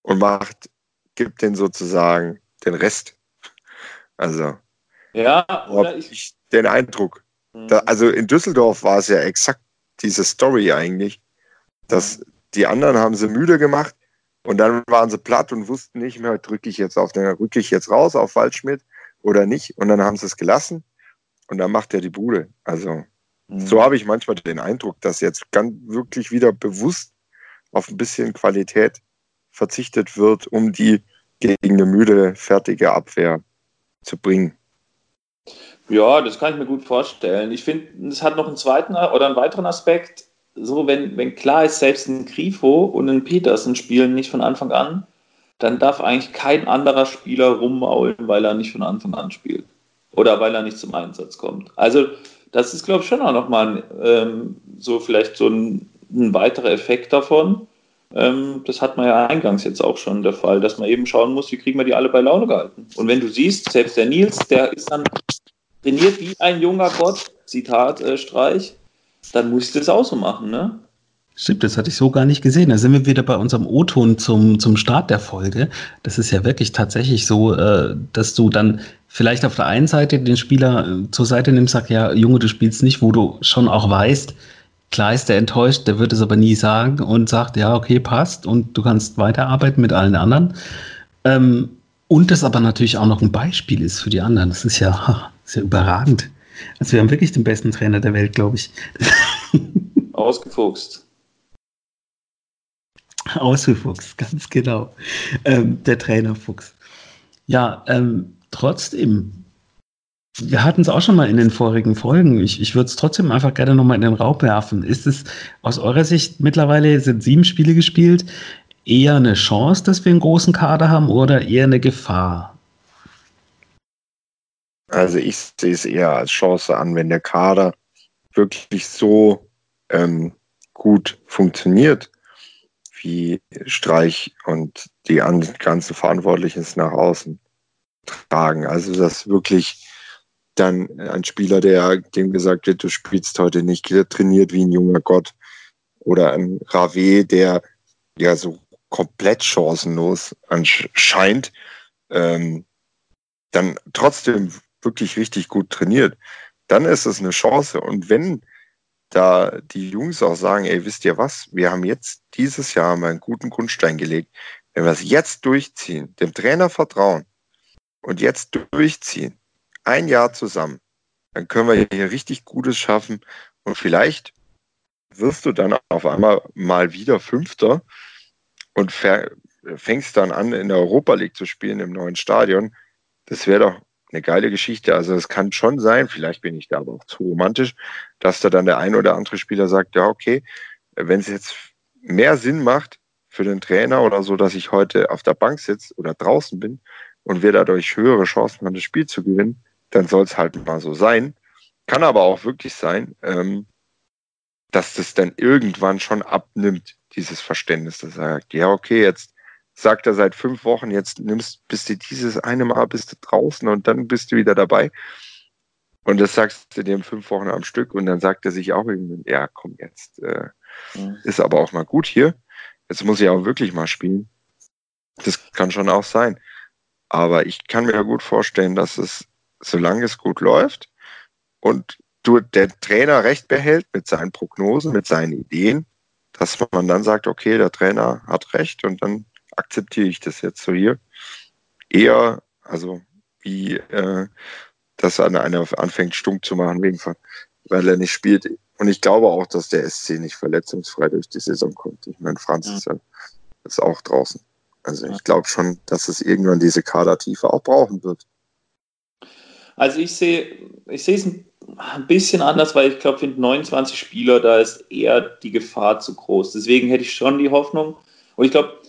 und macht, gibt den sozusagen den Rest. Also, ja, habe ich den Eindruck. Mhm. Da, also in Düsseldorf war es ja exakt diese Story eigentlich, dass die anderen haben sie müde gemacht und dann waren sie platt und wussten nicht mehr, drücke ich jetzt auf den, rücke ich jetzt raus auf Waldschmidt oder nicht. Und dann haben sie es gelassen und dann macht er die Bude. Also mhm. So habe ich manchmal den Eindruck, dass jetzt ganz wirklich wieder bewusst auf ein bisschen Qualität verzichtet wird, um die gegen eine müde, fertige Abwehr zu bringen. Ja, das kann ich mir gut vorstellen. Ich finde, es hat noch einen zweiten oder einen weiteren Aspekt. So, wenn, wenn klar ist, selbst ein Grifo und ein Petersen spielen nicht von Anfang an, dann darf eigentlich kein anderer Spieler rummaulen, weil er nicht von Anfang an spielt. Oder weil er nicht zum Einsatz kommt. Also, das ist, glaube ich, schon auch nochmal ähm, so vielleicht so ein, ein weiterer Effekt davon. Ähm, das hat man ja eingangs jetzt auch schon der Fall, dass man eben schauen muss, wie kriegen wir die alle bei Laune gehalten. Und wenn du siehst, selbst der Nils, der ist dann trainiert wie ein junger Gott, Zitat äh, Streich, dann muss ich das auch so machen, ne? Stimmt, das hatte ich so gar nicht gesehen. Da sind wir wieder bei unserem O-Ton zum, zum Start der Folge. Das ist ja wirklich tatsächlich so, äh, dass du dann vielleicht auf der einen Seite den Spieler äh, zur Seite nimmst, sag ja, Junge, du spielst nicht, wo du schon auch weißt, klar ist der enttäuscht, der wird es aber nie sagen und sagt, ja, okay, passt und du kannst weiterarbeiten mit allen anderen. Ähm, und das aber natürlich auch noch ein Beispiel ist für die anderen. Das ist ja, das ist ja überragend. Also wir haben wirklich den besten Trainer der Welt, glaube ich. Ausgefuchst. Ausgefuchst, ganz genau. Ähm, der Trainerfuchs. Ja, ähm, trotzdem, wir hatten es auch schon mal in den vorigen Folgen. Ich, ich würde es trotzdem einfach gerne nochmal in den Raum werfen. Ist es aus eurer Sicht mittlerweile sind sieben Spiele gespielt, eher eine Chance, dass wir einen großen Kader haben oder eher eine Gefahr? Also ich sehe es eher als Chance an, wenn der Kader wirklich so ähm, gut funktioniert, wie Streich und die ganzen Verantwortlichen es nach außen tragen. Also dass wirklich dann ein Spieler, der dem gesagt wird, du spielst heute nicht, trainiert wie ein junger Gott. Oder ein Rave, der ja so komplett chancenlos anscheint, ähm, dann trotzdem wirklich richtig gut trainiert, dann ist es eine Chance. Und wenn da die Jungs auch sagen, ey, wisst ihr was, wir haben jetzt dieses Jahr mal einen guten Grundstein gelegt. Wenn wir es jetzt durchziehen, dem Trainer vertrauen und jetzt durchziehen, ein Jahr zusammen, dann können wir hier richtig Gutes schaffen und vielleicht wirst du dann auf einmal mal wieder Fünfter und fängst dann an, in der Europa League zu spielen im neuen Stadion. Das wäre doch eine geile Geschichte. Also es kann schon sein, vielleicht bin ich da aber auch zu romantisch, dass da dann der ein oder andere Spieler sagt, ja, okay, wenn es jetzt mehr Sinn macht für den Trainer oder so, dass ich heute auf der Bank sitze oder draußen bin und wir dadurch höhere Chancen haben, das Spiel zu gewinnen, dann soll es halt mal so sein. Kann aber auch wirklich sein, ähm, dass das dann irgendwann schon abnimmt, dieses Verständnis, dass er sagt, ja, okay, jetzt sagt er seit fünf Wochen, jetzt nimmst, bist du dieses eine Mal bist du draußen und dann bist du wieder dabei. Und das sagst du dem fünf Wochen am Stück und dann sagt er sich auch ja, komm jetzt, äh, mhm. ist aber auch mal gut hier. Jetzt muss ich auch wirklich mal spielen. Das kann schon auch sein. Aber ich kann mir ja gut vorstellen, dass es, solange es gut läuft und du der Trainer recht behält mit seinen Prognosen, mit seinen Ideen, dass man dann sagt, okay, der Trainer hat recht und dann akzeptiere ich das jetzt so hier. Eher, also wie äh, dass einer anfängt, stumm zu machen, wegen von, weil er nicht spielt. Und ich glaube auch, dass der SC nicht verletzungsfrei durch die Saison kommt. Ich meine, Franz ja. ist, ja, ist auch draußen. Also ich glaube schon, dass es irgendwann diese Kadertiefe auch brauchen wird. Also ich sehe, ich sehe es ein bisschen anders, weil ich glaube, mit 29 Spieler, da ist eher die Gefahr zu groß. Deswegen hätte ich schon die Hoffnung. Und ich glaube,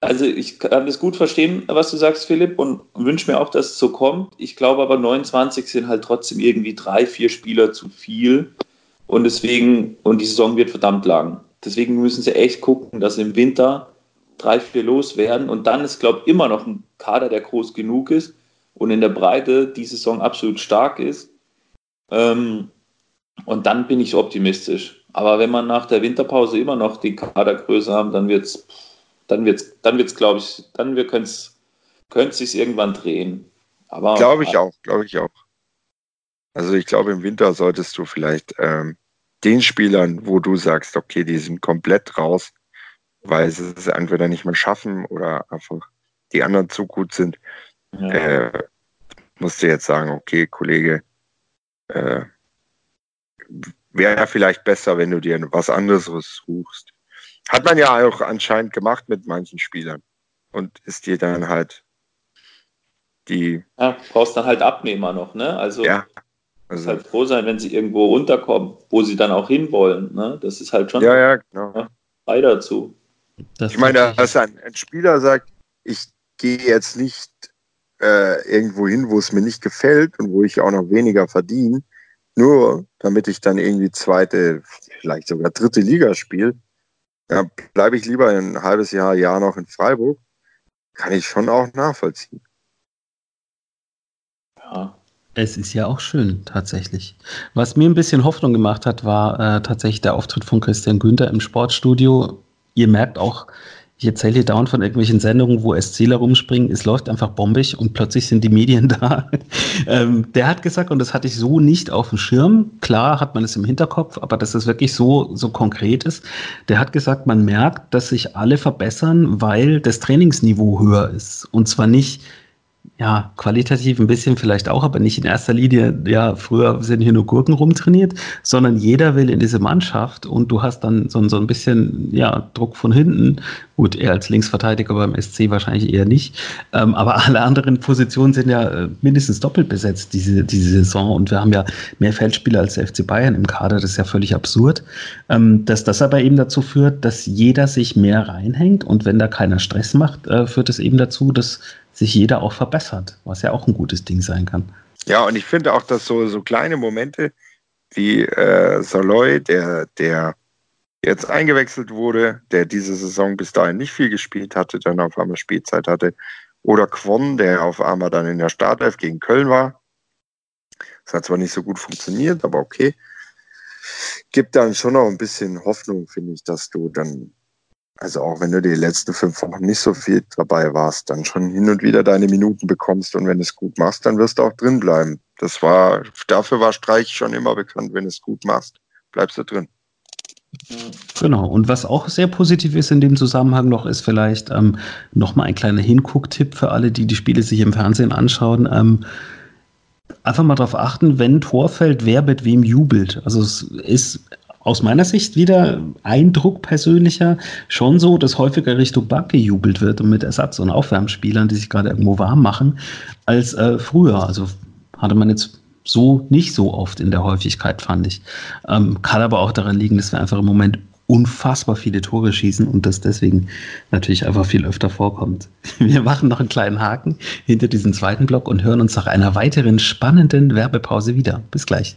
also ich kann das gut verstehen, was du sagst, Philipp, und wünsche mir auch, dass es so kommt. Ich glaube aber 29 sind halt trotzdem irgendwie drei, vier Spieler zu viel. Und deswegen, und die Saison wird verdammt lang. Deswegen müssen sie echt gucken, dass im Winter drei, vier loswerden. Und dann ist, glaube ich, immer noch ein Kader, der groß genug ist und in der Breite die Saison absolut stark ist. Ähm, und dann bin ich optimistisch. Aber wenn man nach der Winterpause immer noch die Kadergröße haben, dann wird es dann wird es, dann wird's, glaube ich, dann könnte es sich irgendwann drehen. Aber glaube ich auch, glaube ich auch. Also ich glaube, im Winter solltest du vielleicht ähm, den Spielern, wo du sagst, okay, die sind komplett raus, weil sie es entweder nicht mehr schaffen oder einfach die anderen zu gut sind, ja. äh, musst du jetzt sagen, okay, Kollege, äh, wäre vielleicht besser, wenn du dir was anderes suchst. Hat man ja auch anscheinend gemacht mit manchen Spielern. Und ist dir dann halt die. Ja, brauchst dann halt Abnehmer noch, ne? Also, ja, also halt froh sein, wenn sie irgendwo runterkommen, wo sie dann auch hinwollen. Ne? Das ist halt schon ja, ja, genau. frei dazu. Das ich meine, dass ein, ein, Spieler sagt, ich gehe jetzt nicht äh, irgendwo hin, wo es mir nicht gefällt und wo ich auch noch weniger verdiene, nur damit ich dann irgendwie zweite, vielleicht sogar dritte Liga spiele. Ja, bleibe ich lieber ein halbes Jahr, Jahr noch in Freiburg, kann ich schon auch nachvollziehen. Ja. Es ist ja auch schön, tatsächlich. Was mir ein bisschen Hoffnung gemacht hat, war äh, tatsächlich der Auftritt von Christian Günther im Sportstudio. Ihr merkt auch, ich erzähle hier dauernd von irgendwelchen Sendungen, wo SCler rumspringen. Es läuft einfach bombig und plötzlich sind die Medien da. ähm, der hat gesagt, und das hatte ich so nicht auf dem Schirm. Klar hat man es im Hinterkopf, aber dass es wirklich so, so konkret ist. Der hat gesagt, man merkt, dass sich alle verbessern, weil das Trainingsniveau höher ist. Und zwar nicht ja, qualitativ ein bisschen vielleicht auch, aber nicht in erster Linie, ja, früher sind hier nur Gurken rumtrainiert, sondern jeder will in diese Mannschaft und du hast dann so, so ein bisschen, ja, Druck von hinten. Gut, er als Linksverteidiger beim SC wahrscheinlich eher nicht, ähm, aber alle anderen Positionen sind ja äh, mindestens doppelt besetzt diese, diese Saison. Und wir haben ja mehr Feldspieler als der FC Bayern im Kader, das ist ja völlig absurd. Ähm, dass das aber eben dazu führt, dass jeder sich mehr reinhängt. Und wenn da keiner Stress macht, äh, führt es eben dazu, dass sich jeder auch verbessert, was ja auch ein gutes Ding sein kann. Ja, und ich finde auch, dass so, so kleine Momente wie äh, Saloy, der, der jetzt eingewechselt wurde, der diese Saison bis dahin nicht viel gespielt hatte, dann auf einmal Spielzeit hatte, oder Kwon, der auf einmal dann in der Startelf gegen Köln war. Das hat zwar nicht so gut funktioniert, aber okay. Gibt dann schon noch ein bisschen Hoffnung, finde ich, dass du dann also auch wenn du die letzten fünf Wochen nicht so viel dabei warst, dann schon hin und wieder deine Minuten bekommst und wenn du es gut machst, dann wirst du auch drin bleiben. Das war, dafür war Streich schon immer bekannt. Wenn du es gut machst, bleibst du drin. Genau, und was auch sehr positiv ist in dem Zusammenhang noch, ist vielleicht ähm, nochmal ein kleiner Hingucktipp für alle, die die Spiele sich im Fernsehen anschauen. Ähm, einfach mal darauf achten, wenn Tor fällt, wer mit wem jubelt. Also es ist aus meiner Sicht wieder Eindruck persönlicher schon so, dass häufiger Richtung Bank gejubelt wird und mit Ersatz- und Aufwärmspielern, die sich gerade irgendwo warm machen, als äh, früher. Also hatte man jetzt so nicht so oft in der Häufigkeit, fand ich. Ähm, kann aber auch daran liegen, dass wir einfach im Moment unfassbar viele Tore schießen und das deswegen natürlich einfach viel öfter vorkommt. Wir machen noch einen kleinen Haken hinter diesen zweiten Block und hören uns nach einer weiteren spannenden Werbepause wieder. Bis gleich.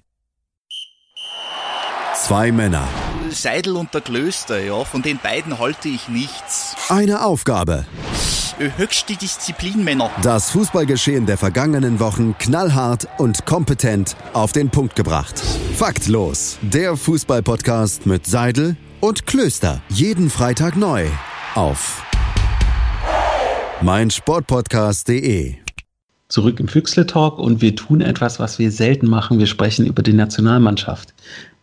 Zwei Männer Seidel und der Klöster, ja, von den beiden halte ich nichts. Eine Aufgabe. Höchste Disziplin, Männer. Das Fußballgeschehen der vergangenen Wochen knallhart und kompetent auf den Punkt gebracht. Faktlos. Der Fußballpodcast mit Seidel und Klöster. Jeden Freitag neu. Auf meinsportpodcast.de. Zurück im Füchsle Talk und wir tun etwas, was wir selten machen. Wir sprechen über die Nationalmannschaft.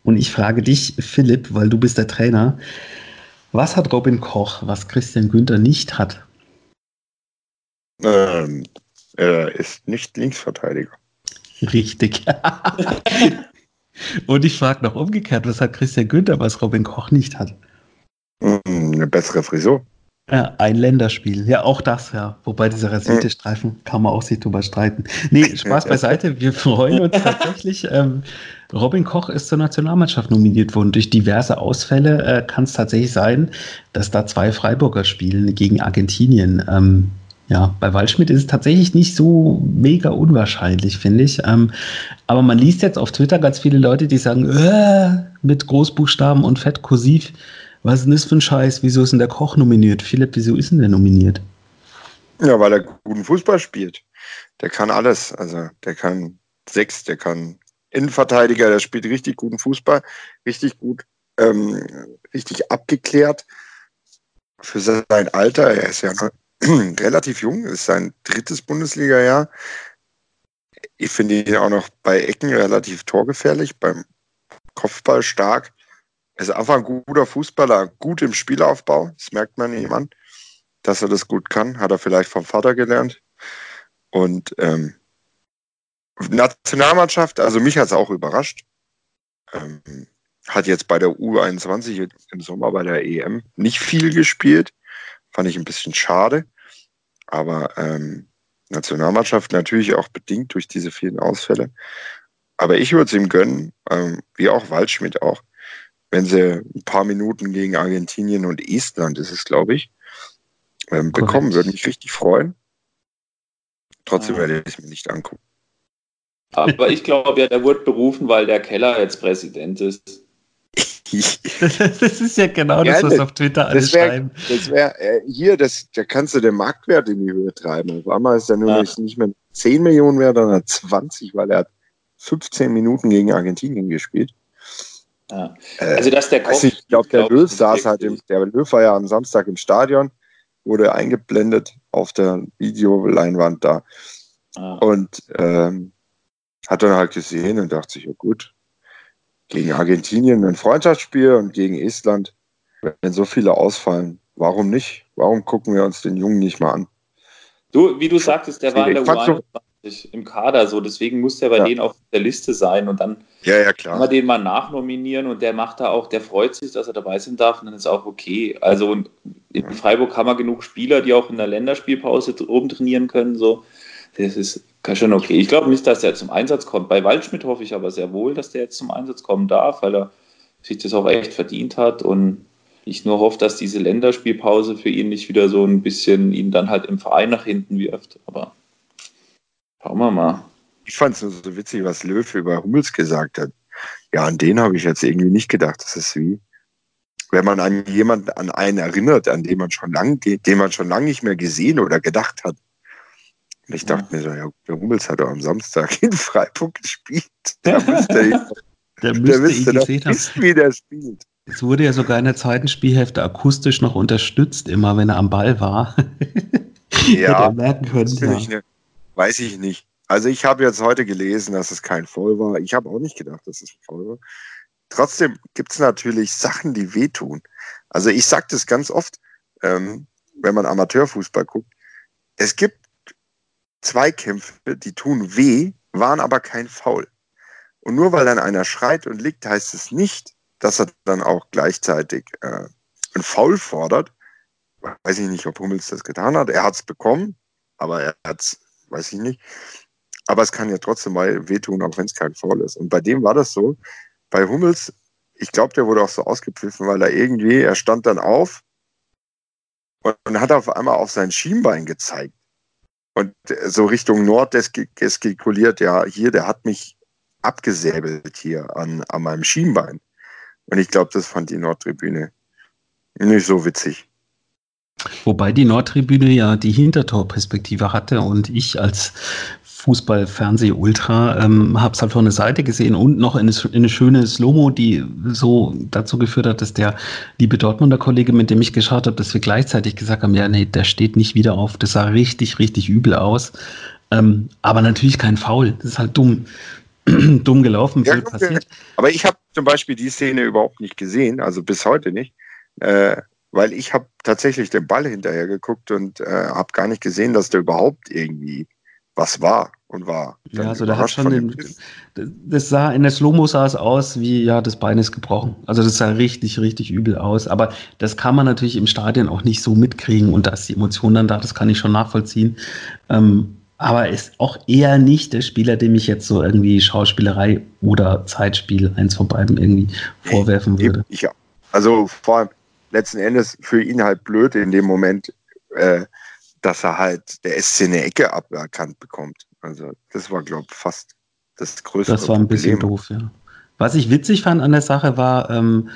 Und ich frage dich, Philipp, weil du bist der Trainer, was hat Robin Koch, was Christian Günther nicht hat? Ähm, er ist nicht Linksverteidiger. Richtig. Und ich frage noch umgekehrt, was hat Christian Günther, was Robin Koch nicht hat? Hm, eine bessere Frisur. Ja, ein Länderspiel. Ja, auch das, ja. Wobei dieser rasierte Streifen kann man auch sich drüber streiten. Nee, Spaß beiseite. Wir freuen uns tatsächlich. Ähm, Robin Koch ist zur Nationalmannschaft nominiert worden. Durch diverse Ausfälle äh, kann es tatsächlich sein, dass da zwei Freiburger spielen gegen Argentinien. Ähm, ja, bei Waldschmidt ist es tatsächlich nicht so mega unwahrscheinlich, finde ich. Ähm, aber man liest jetzt auf Twitter ganz viele Leute, die sagen, äh, mit Großbuchstaben und Fett kursiv, was ist denn das für ein Scheiß? Wieso ist denn der Koch nominiert? Philipp, wieso ist denn der nominiert? Ja, weil er guten Fußball spielt. Der kann alles. Also der kann sechs, der kann Innenverteidiger, der spielt richtig guten Fußball, richtig gut, ähm, richtig abgeklärt für sein Alter. Er ist ja noch relativ jung, ist sein drittes Bundesliga-Jahr. Ich finde ihn auch noch bei Ecken relativ torgefährlich, beim Kopfball stark. Ist einfach ein guter Fußballer, gut im Spielaufbau. Das merkt man ihm an, dass er das gut kann. Hat er vielleicht vom Vater gelernt. Und ähm, Nationalmannschaft, also mich hat es auch überrascht. Ähm, hat jetzt bei der U21 im Sommer bei der EM nicht viel gespielt. Fand ich ein bisschen schade. Aber ähm, Nationalmannschaft natürlich auch bedingt durch diese vielen Ausfälle. Aber ich würde es ihm gönnen, ähm, wie auch Waldschmidt auch, wenn sie ein paar Minuten gegen Argentinien und Estland, ist es glaube ich, ähm, bekommen, würde mich richtig freuen. Trotzdem ja. werde ich es mir nicht angucken. Aber ich glaube ja, der wurde berufen, weil der Keller jetzt Präsident ist. das ist ja genau das, was auf Twitter alles wär, schreiben. Das wäre äh, hier, das, da kannst du den Marktwert in die Höhe treiben. Auf einmal ist er nur ja. nicht mehr 10 Millionen wert, sondern 20, weil er hat 15 Minuten gegen Argentinien gespielt. Ja. Äh, also, dass der Kopf, ich glaube, der Löw saß halt, im, der Löw war ja am Samstag im Stadion, wurde eingeblendet auf der Videoleinwand da. Ah. Und ähm, hat dann halt gesehen und dachte sich, ja gut, gegen Argentinien ein Freundschaftsspiel und gegen Estland, wenn so viele ausfallen, warum nicht? Warum gucken wir uns den Jungen nicht mal an? Du, wie du sagtest, der war in der U21 im Kader, so deswegen muss der bei ja. denen auf der Liste sein und dann ja, ja, kann man den mal nachnominieren und der macht da auch, der freut sich, dass er dabei sein darf und dann ist auch okay. Also in Freiburg haben wir genug Spieler, die auch in der Länderspielpause oben trainieren können, so. Das ist schon okay. Ich glaube nicht, dass der zum Einsatz kommt. Bei Waldschmidt hoffe ich aber sehr wohl, dass der jetzt zum Einsatz kommen darf, weil er sich das auch echt verdient hat und ich nur hoffe, dass diese Länderspielpause für ihn nicht wieder so ein bisschen ihn dann halt im Verein nach hinten wirft. Aber schauen wir mal. Ich fand es nur so witzig, was Löw über Hummels gesagt hat. Ja, an den habe ich jetzt irgendwie nicht gedacht. Das ist wie, wenn man an jemanden, an einen erinnert, an den man schon lange, den man schon lange nicht mehr gesehen oder gedacht hat. Und ich dachte ja. mir so, ja, der Hummels hat doch am Samstag in Freiburg gespielt. Der müsste, der müsste, müsste ihn gesehen haben. wie der spielt. Es wurde ja sogar in der zweiten Spielhälfte akustisch noch unterstützt, immer wenn er am Ball war. ja, merken können, ja. Ich ne, weiß ich nicht. Also ich habe jetzt heute gelesen, dass es kein Voll war. Ich habe auch nicht gedacht, dass es ein Voll war. Trotzdem gibt es natürlich Sachen, die wehtun. Also ich sage das ganz oft, ähm, wenn man Amateurfußball guckt. Es gibt Zweikämpfe, die tun weh, waren aber kein Foul. Und nur weil dann einer schreit und liegt, heißt es nicht, dass er dann auch gleichzeitig äh, ein Foul fordert. Weiß ich nicht, ob Hummels das getan hat. Er hat es bekommen, aber er hat es, weiß ich nicht. Aber es kann ja trotzdem mal wehtun, auch wenn es kein Foul ist. Und bei dem war das so. Bei Hummels, ich glaube, der wurde auch so ausgepfiffen, weil er irgendwie, er stand dann auf und hat auf einmal auf sein Schienbein gezeigt. Und so Richtung Nord gestikuliert, ja, hier, der hat mich abgesäbelt hier an, an meinem Schienbein. Und ich glaube, das fand die Nordtribüne nicht so witzig. Wobei die Nordtribüne ja die Hintertorperspektive hatte und ich als Fußball-Fernseh-Ultra, ähm, habe es halt von der Seite gesehen und noch in eine, in eine schöne Slow-Mo, die so dazu geführt hat, dass der liebe Dortmunder Kollege, mit dem ich geschaut habe, dass wir gleichzeitig gesagt haben, ja, nee, der steht nicht wieder auf. Das sah richtig, richtig übel aus. Ähm, aber natürlich kein Foul. Das ist halt dumm. dumm gelaufen, ja, passiert. Aber ich habe zum Beispiel die Szene überhaupt nicht gesehen, also bis heute nicht. Äh, weil ich habe tatsächlich den Ball hinterher geguckt und äh, habe gar nicht gesehen, dass der überhaupt irgendwie was war und war. Ja, also da hat schon den, das sah in der Slow-Mo sah es aus wie, ja, das Bein ist gebrochen. Also das sah richtig, richtig übel aus. Aber das kann man natürlich im Stadion auch nicht so mitkriegen und da ist die Emotion dann da, das kann ich schon nachvollziehen. Ähm, aber ist auch eher nicht der Spieler, dem ich jetzt so irgendwie Schauspielerei oder Zeitspiel, eins von beiden irgendwie vorwerfen würde. Ich, also vor allem letzten Endes für ihn halt blöd in dem Moment, äh, dass er halt der SC eine Ecke aberkannt bekommt. Also das war, glaube ich, fast das größte Das war ein bisschen Problem. doof, ja. Was ich witzig fand an der Sache war, ähm,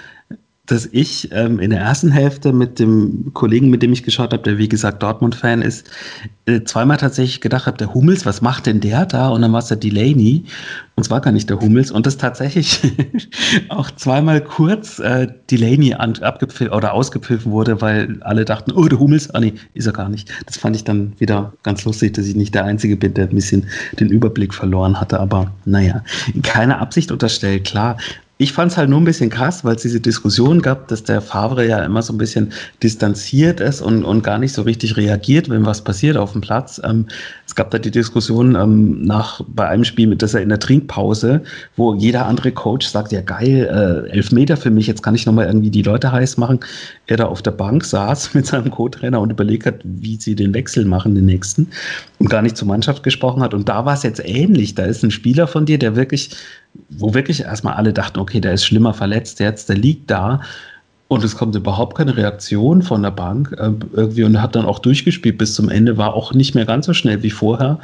dass ich ähm, in der ersten Hälfte mit dem Kollegen, mit dem ich geschaut habe, der wie gesagt Dortmund-Fan ist, äh, zweimal tatsächlich gedacht habe, der Hummels, was macht denn der da? Und dann war es der Delaney. Und es war gar nicht der Hummels. Und das tatsächlich auch zweimal kurz äh, Delaney an, oder ausgepfiffen wurde, weil alle dachten, oh, der Hummels, ah nee, ist er gar nicht. Das fand ich dann wieder ganz lustig, dass ich nicht der Einzige bin, der ein bisschen den Überblick verloren hatte. Aber naja, keine Absicht unterstellt, klar. Ich fand es halt nur ein bisschen krass, weil es diese Diskussion gab, dass der Favre ja immer so ein bisschen distanziert ist und, und gar nicht so richtig reagiert, wenn was passiert auf dem Platz. Ähm, es gab da die Diskussion ähm, nach bei einem Spiel, mit dass er in der Trinkpause, wo jeder andere Coach sagt, ja geil, äh, elf Meter für mich, jetzt kann ich nochmal irgendwie die Leute heiß machen. Er da auf der Bank saß mit seinem Co-Trainer und überlegt hat, wie sie den Wechsel machen, den nächsten, und gar nicht zur Mannschaft gesprochen hat. Und da war es jetzt ähnlich. Da ist ein Spieler von dir, der wirklich wo wirklich erstmal alle dachten, okay, der ist schlimmer verletzt jetzt, der liegt da. Und es kommt überhaupt keine Reaktion von der Bank äh, irgendwie und hat dann auch durchgespielt bis zum Ende, war auch nicht mehr ganz so schnell wie vorher.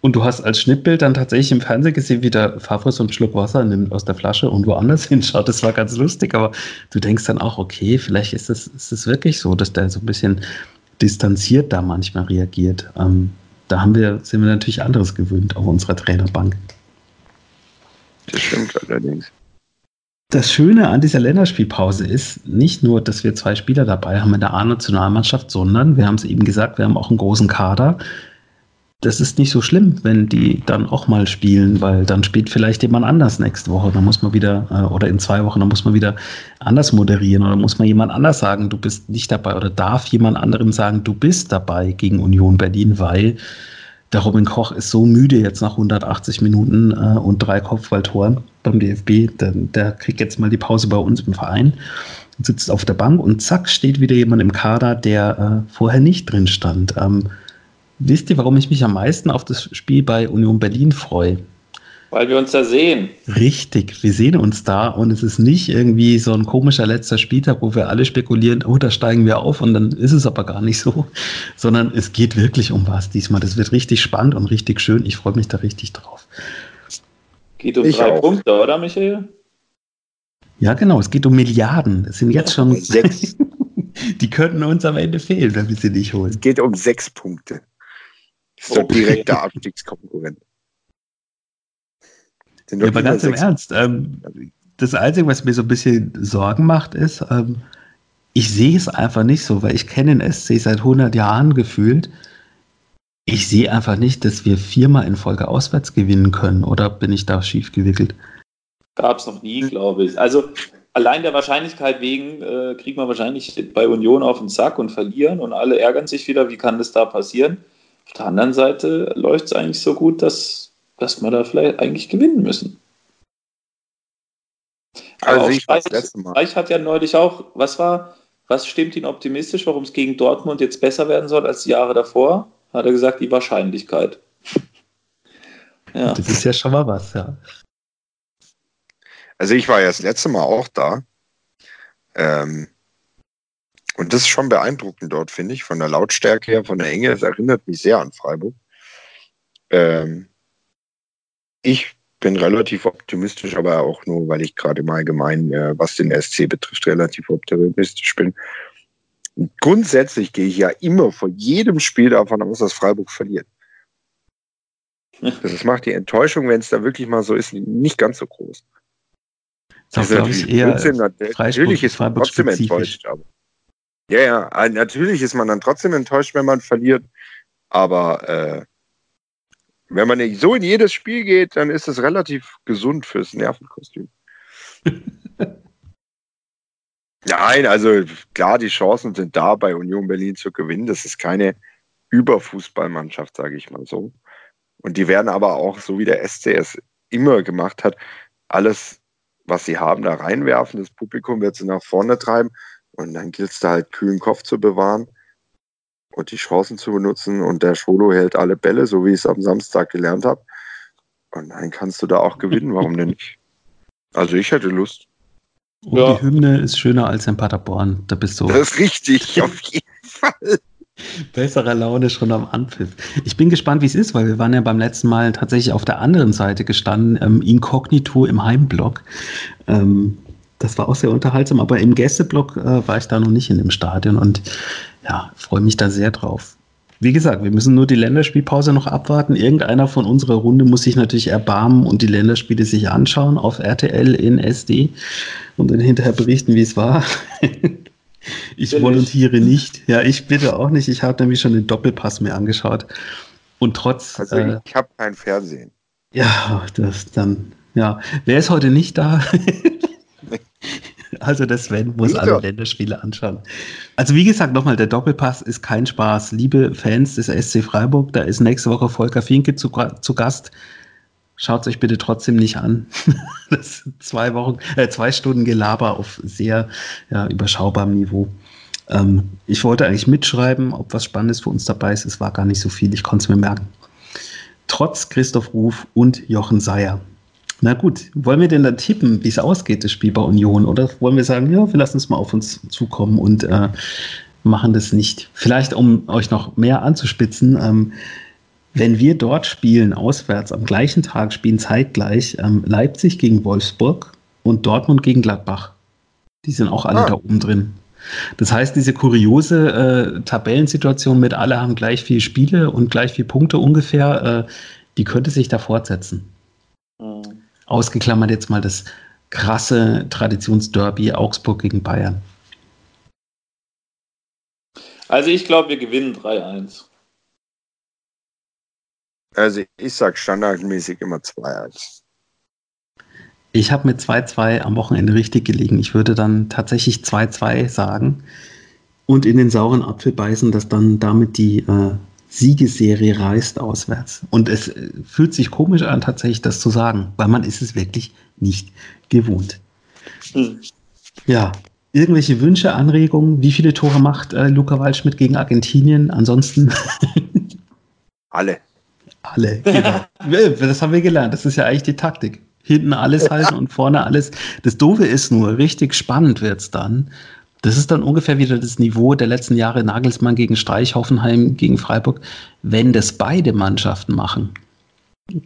Und du hast als Schnittbild dann tatsächlich im Fernsehen gesehen, wie der Favre so einen Schluck Wasser nimmt aus der Flasche und woanders hinschaut. Das war ganz lustig, aber du denkst dann auch, okay, vielleicht ist es ist es wirklich so, dass der so ein bisschen distanziert da manchmal reagiert. Ähm, da haben wir, sind wir natürlich anderes gewöhnt auf unserer Trainerbank. Das stimmt allerdings. Das Schöne an dieser Länderspielpause ist nicht nur, dass wir zwei Spieler dabei haben in der A-Nationalmannschaft, sondern wir haben es eben gesagt, wir haben auch einen großen Kader. Das ist nicht so schlimm, wenn die dann auch mal spielen, weil dann spielt vielleicht jemand anders nächste Woche. Dann muss man wieder, äh, oder in zwei Wochen, dann muss man wieder anders moderieren oder muss man jemand anders sagen, du bist nicht dabei oder darf jemand anderem sagen, du bist dabei gegen Union Berlin, weil der Robin Koch ist so müde jetzt nach 180 Minuten äh, und drei Kopfballtoren beim DFB. Der, der, kriegt jetzt mal die Pause bei uns im Verein, sitzt auf der Bank und zack, steht wieder jemand im Kader, der äh, vorher nicht drin stand. Ähm, wisst ihr, warum ich mich am meisten auf das Spiel bei Union Berlin freue? Weil wir uns da sehen. Richtig, wir sehen uns da und es ist nicht irgendwie so ein komischer letzter Spieltag, wo wir alle spekulieren, oh, da steigen wir auf und dann ist es aber gar nicht so, sondern es geht wirklich um was diesmal. Das wird richtig spannend und richtig schön. Ich freue mich da richtig drauf. Geht um ich drei auch. Punkte, oder Michael? Ja, genau, es geht um Milliarden. Es sind jetzt schon sechs. Die könnten uns am Ende fehlen, wenn wir sie nicht holen. Es geht um sechs Punkte. Das ist oh. der direkte Abstiegskonkurrent. Ja, aber ganz im Ernst, ähm, das Einzige, was mir so ein bisschen Sorgen macht, ist, ähm, ich sehe es einfach nicht so, weil ich kenne den SC seit 100 Jahren gefühlt. Ich sehe einfach nicht, dass wir viermal in Folge auswärts gewinnen können. Oder bin ich da schief gewickelt? Gab es noch nie, glaube ich. Also allein der Wahrscheinlichkeit wegen äh, kriegt man wahrscheinlich bei Union auf den Sack und verlieren und alle ärgern sich wieder, wie kann das da passieren? Auf der anderen Seite läuft es eigentlich so gut, dass dass wir da vielleicht eigentlich gewinnen müssen. Also ich Streich, Streich hat ja neulich auch, was war, was stimmt ihn optimistisch, warum es gegen Dortmund jetzt besser werden soll als die Jahre davor? Hat er gesagt, die Wahrscheinlichkeit. ja. Das ist ja schon mal was, ja. Also ich war ja das letzte Mal auch da. Ähm, und das ist schon beeindruckend dort, finde ich, von der Lautstärke her, von der Enge. Es erinnert mich sehr an Freiburg. Ähm, ich bin relativ optimistisch, aber auch nur, weil ich gerade mal allgemein, äh, was den SC betrifft, relativ optimistisch bin. grundsätzlich gehe ich ja immer vor jedem Spiel davon aus, dass Freiburg verliert. Das macht die Enttäuschung, wenn es da wirklich mal so ist, nicht ganz so groß. Das, das ist eher Blödsinn. Natürlich ist man trotzdem enttäuscht. Aber. Ja, ja, äh, natürlich ist man dann trotzdem enttäuscht, wenn man verliert. Aber äh, wenn man so in jedes Spiel geht, dann ist es relativ gesund fürs Nervenkostüm. Nein, also klar, die Chancen sind da, bei Union Berlin zu gewinnen. Das ist keine Überfußballmannschaft, sage ich mal so. Und die werden aber auch, so wie der SCS immer gemacht hat, alles, was sie haben, da reinwerfen. Das Publikum wird sie nach vorne treiben. Und dann gilt es da halt kühlen Kopf zu bewahren und die Chancen zu benutzen. Und der Scholo hält alle Bälle, so wie ich es am Samstag gelernt habe. Und dann kannst du da auch gewinnen, warum denn nicht? Also ich hätte Lust. Und ja. die Hymne ist schöner als in Paderborn. Da bist du. Das ist richtig, auf jeden Fall. Besserer Laune schon am Anpfiff. Ich bin gespannt, wie es ist, weil wir waren ja beim letzten Mal tatsächlich auf der anderen Seite gestanden, ähm, inkognito im Heimblock. Ähm, das war auch sehr unterhaltsam, aber im Gästeblock äh, war ich da noch nicht in dem Stadion und ja, freue mich da sehr drauf. Wie gesagt, wir müssen nur die Länderspielpause noch abwarten. Irgendeiner von unserer Runde muss sich natürlich erbarmen und die Länderspiele sich anschauen auf RTL in SD und dann hinterher berichten, wie es war. ich volontiere nicht. Ja, ich bitte auch nicht. Ich habe nämlich schon den Doppelpass mir angeschaut. Und trotz. Also ich, äh, ich habe kein Fernsehen. Ja, das dann. Ja, wer ist heute nicht da? Also der Sven muss alle Länderspiele anschauen. Also wie gesagt, nochmal, der Doppelpass ist kein Spaß. Liebe Fans des SC Freiburg, da ist nächste Woche Volker Finke zu, zu Gast. Schaut es euch bitte trotzdem nicht an. Das sind zwei Wochen, äh, zwei Stunden Gelaber auf sehr ja, überschaubarem Niveau. Ähm, ich wollte eigentlich mitschreiben, ob was Spannendes für uns dabei ist. Es war gar nicht so viel, ich konnte es mir merken. Trotz Christoph Ruf und Jochen Seyer. Na gut, wollen wir denn dann tippen, wie es ausgeht, das Spiel bei Union? Oder wollen wir sagen, ja, wir lassen es mal auf uns zukommen und äh, machen das nicht? Vielleicht, um euch noch mehr anzuspitzen, ähm, wenn wir dort spielen, auswärts, am gleichen Tag spielen zeitgleich ähm, Leipzig gegen Wolfsburg und Dortmund gegen Gladbach. Die sind auch alle ah. da oben drin. Das heißt, diese kuriose äh, Tabellensituation mit alle haben gleich viele Spiele und gleich viele Punkte ungefähr, äh, die könnte sich da fortsetzen. Ausgeklammert jetzt mal das krasse Traditionsderby Augsburg gegen Bayern. Also ich glaube, wir gewinnen 3-1. Also ich sage standardmäßig immer 2-1. Ich habe mit 2-2 am Wochenende richtig gelegen. Ich würde dann tatsächlich 2-2 sagen und in den sauren Apfel beißen, dass dann damit die äh, Siegesserie reist auswärts. Und es äh, fühlt sich komisch an, tatsächlich das zu sagen, weil man ist es wirklich nicht gewohnt. Hm. Ja, irgendwelche Wünsche, Anregungen? Wie viele Tore macht äh, Luca Waldschmidt gegen Argentinien? Ansonsten? Alle. Alle, genau. das haben wir gelernt. Das ist ja eigentlich die Taktik. Hinten alles halten und vorne alles. Das Doofe ist nur, richtig spannend wird es dann, das ist dann ungefähr wieder das Niveau der letzten Jahre Nagelsmann gegen Streich, Hoffenheim gegen Freiburg. Wenn das beide Mannschaften machen,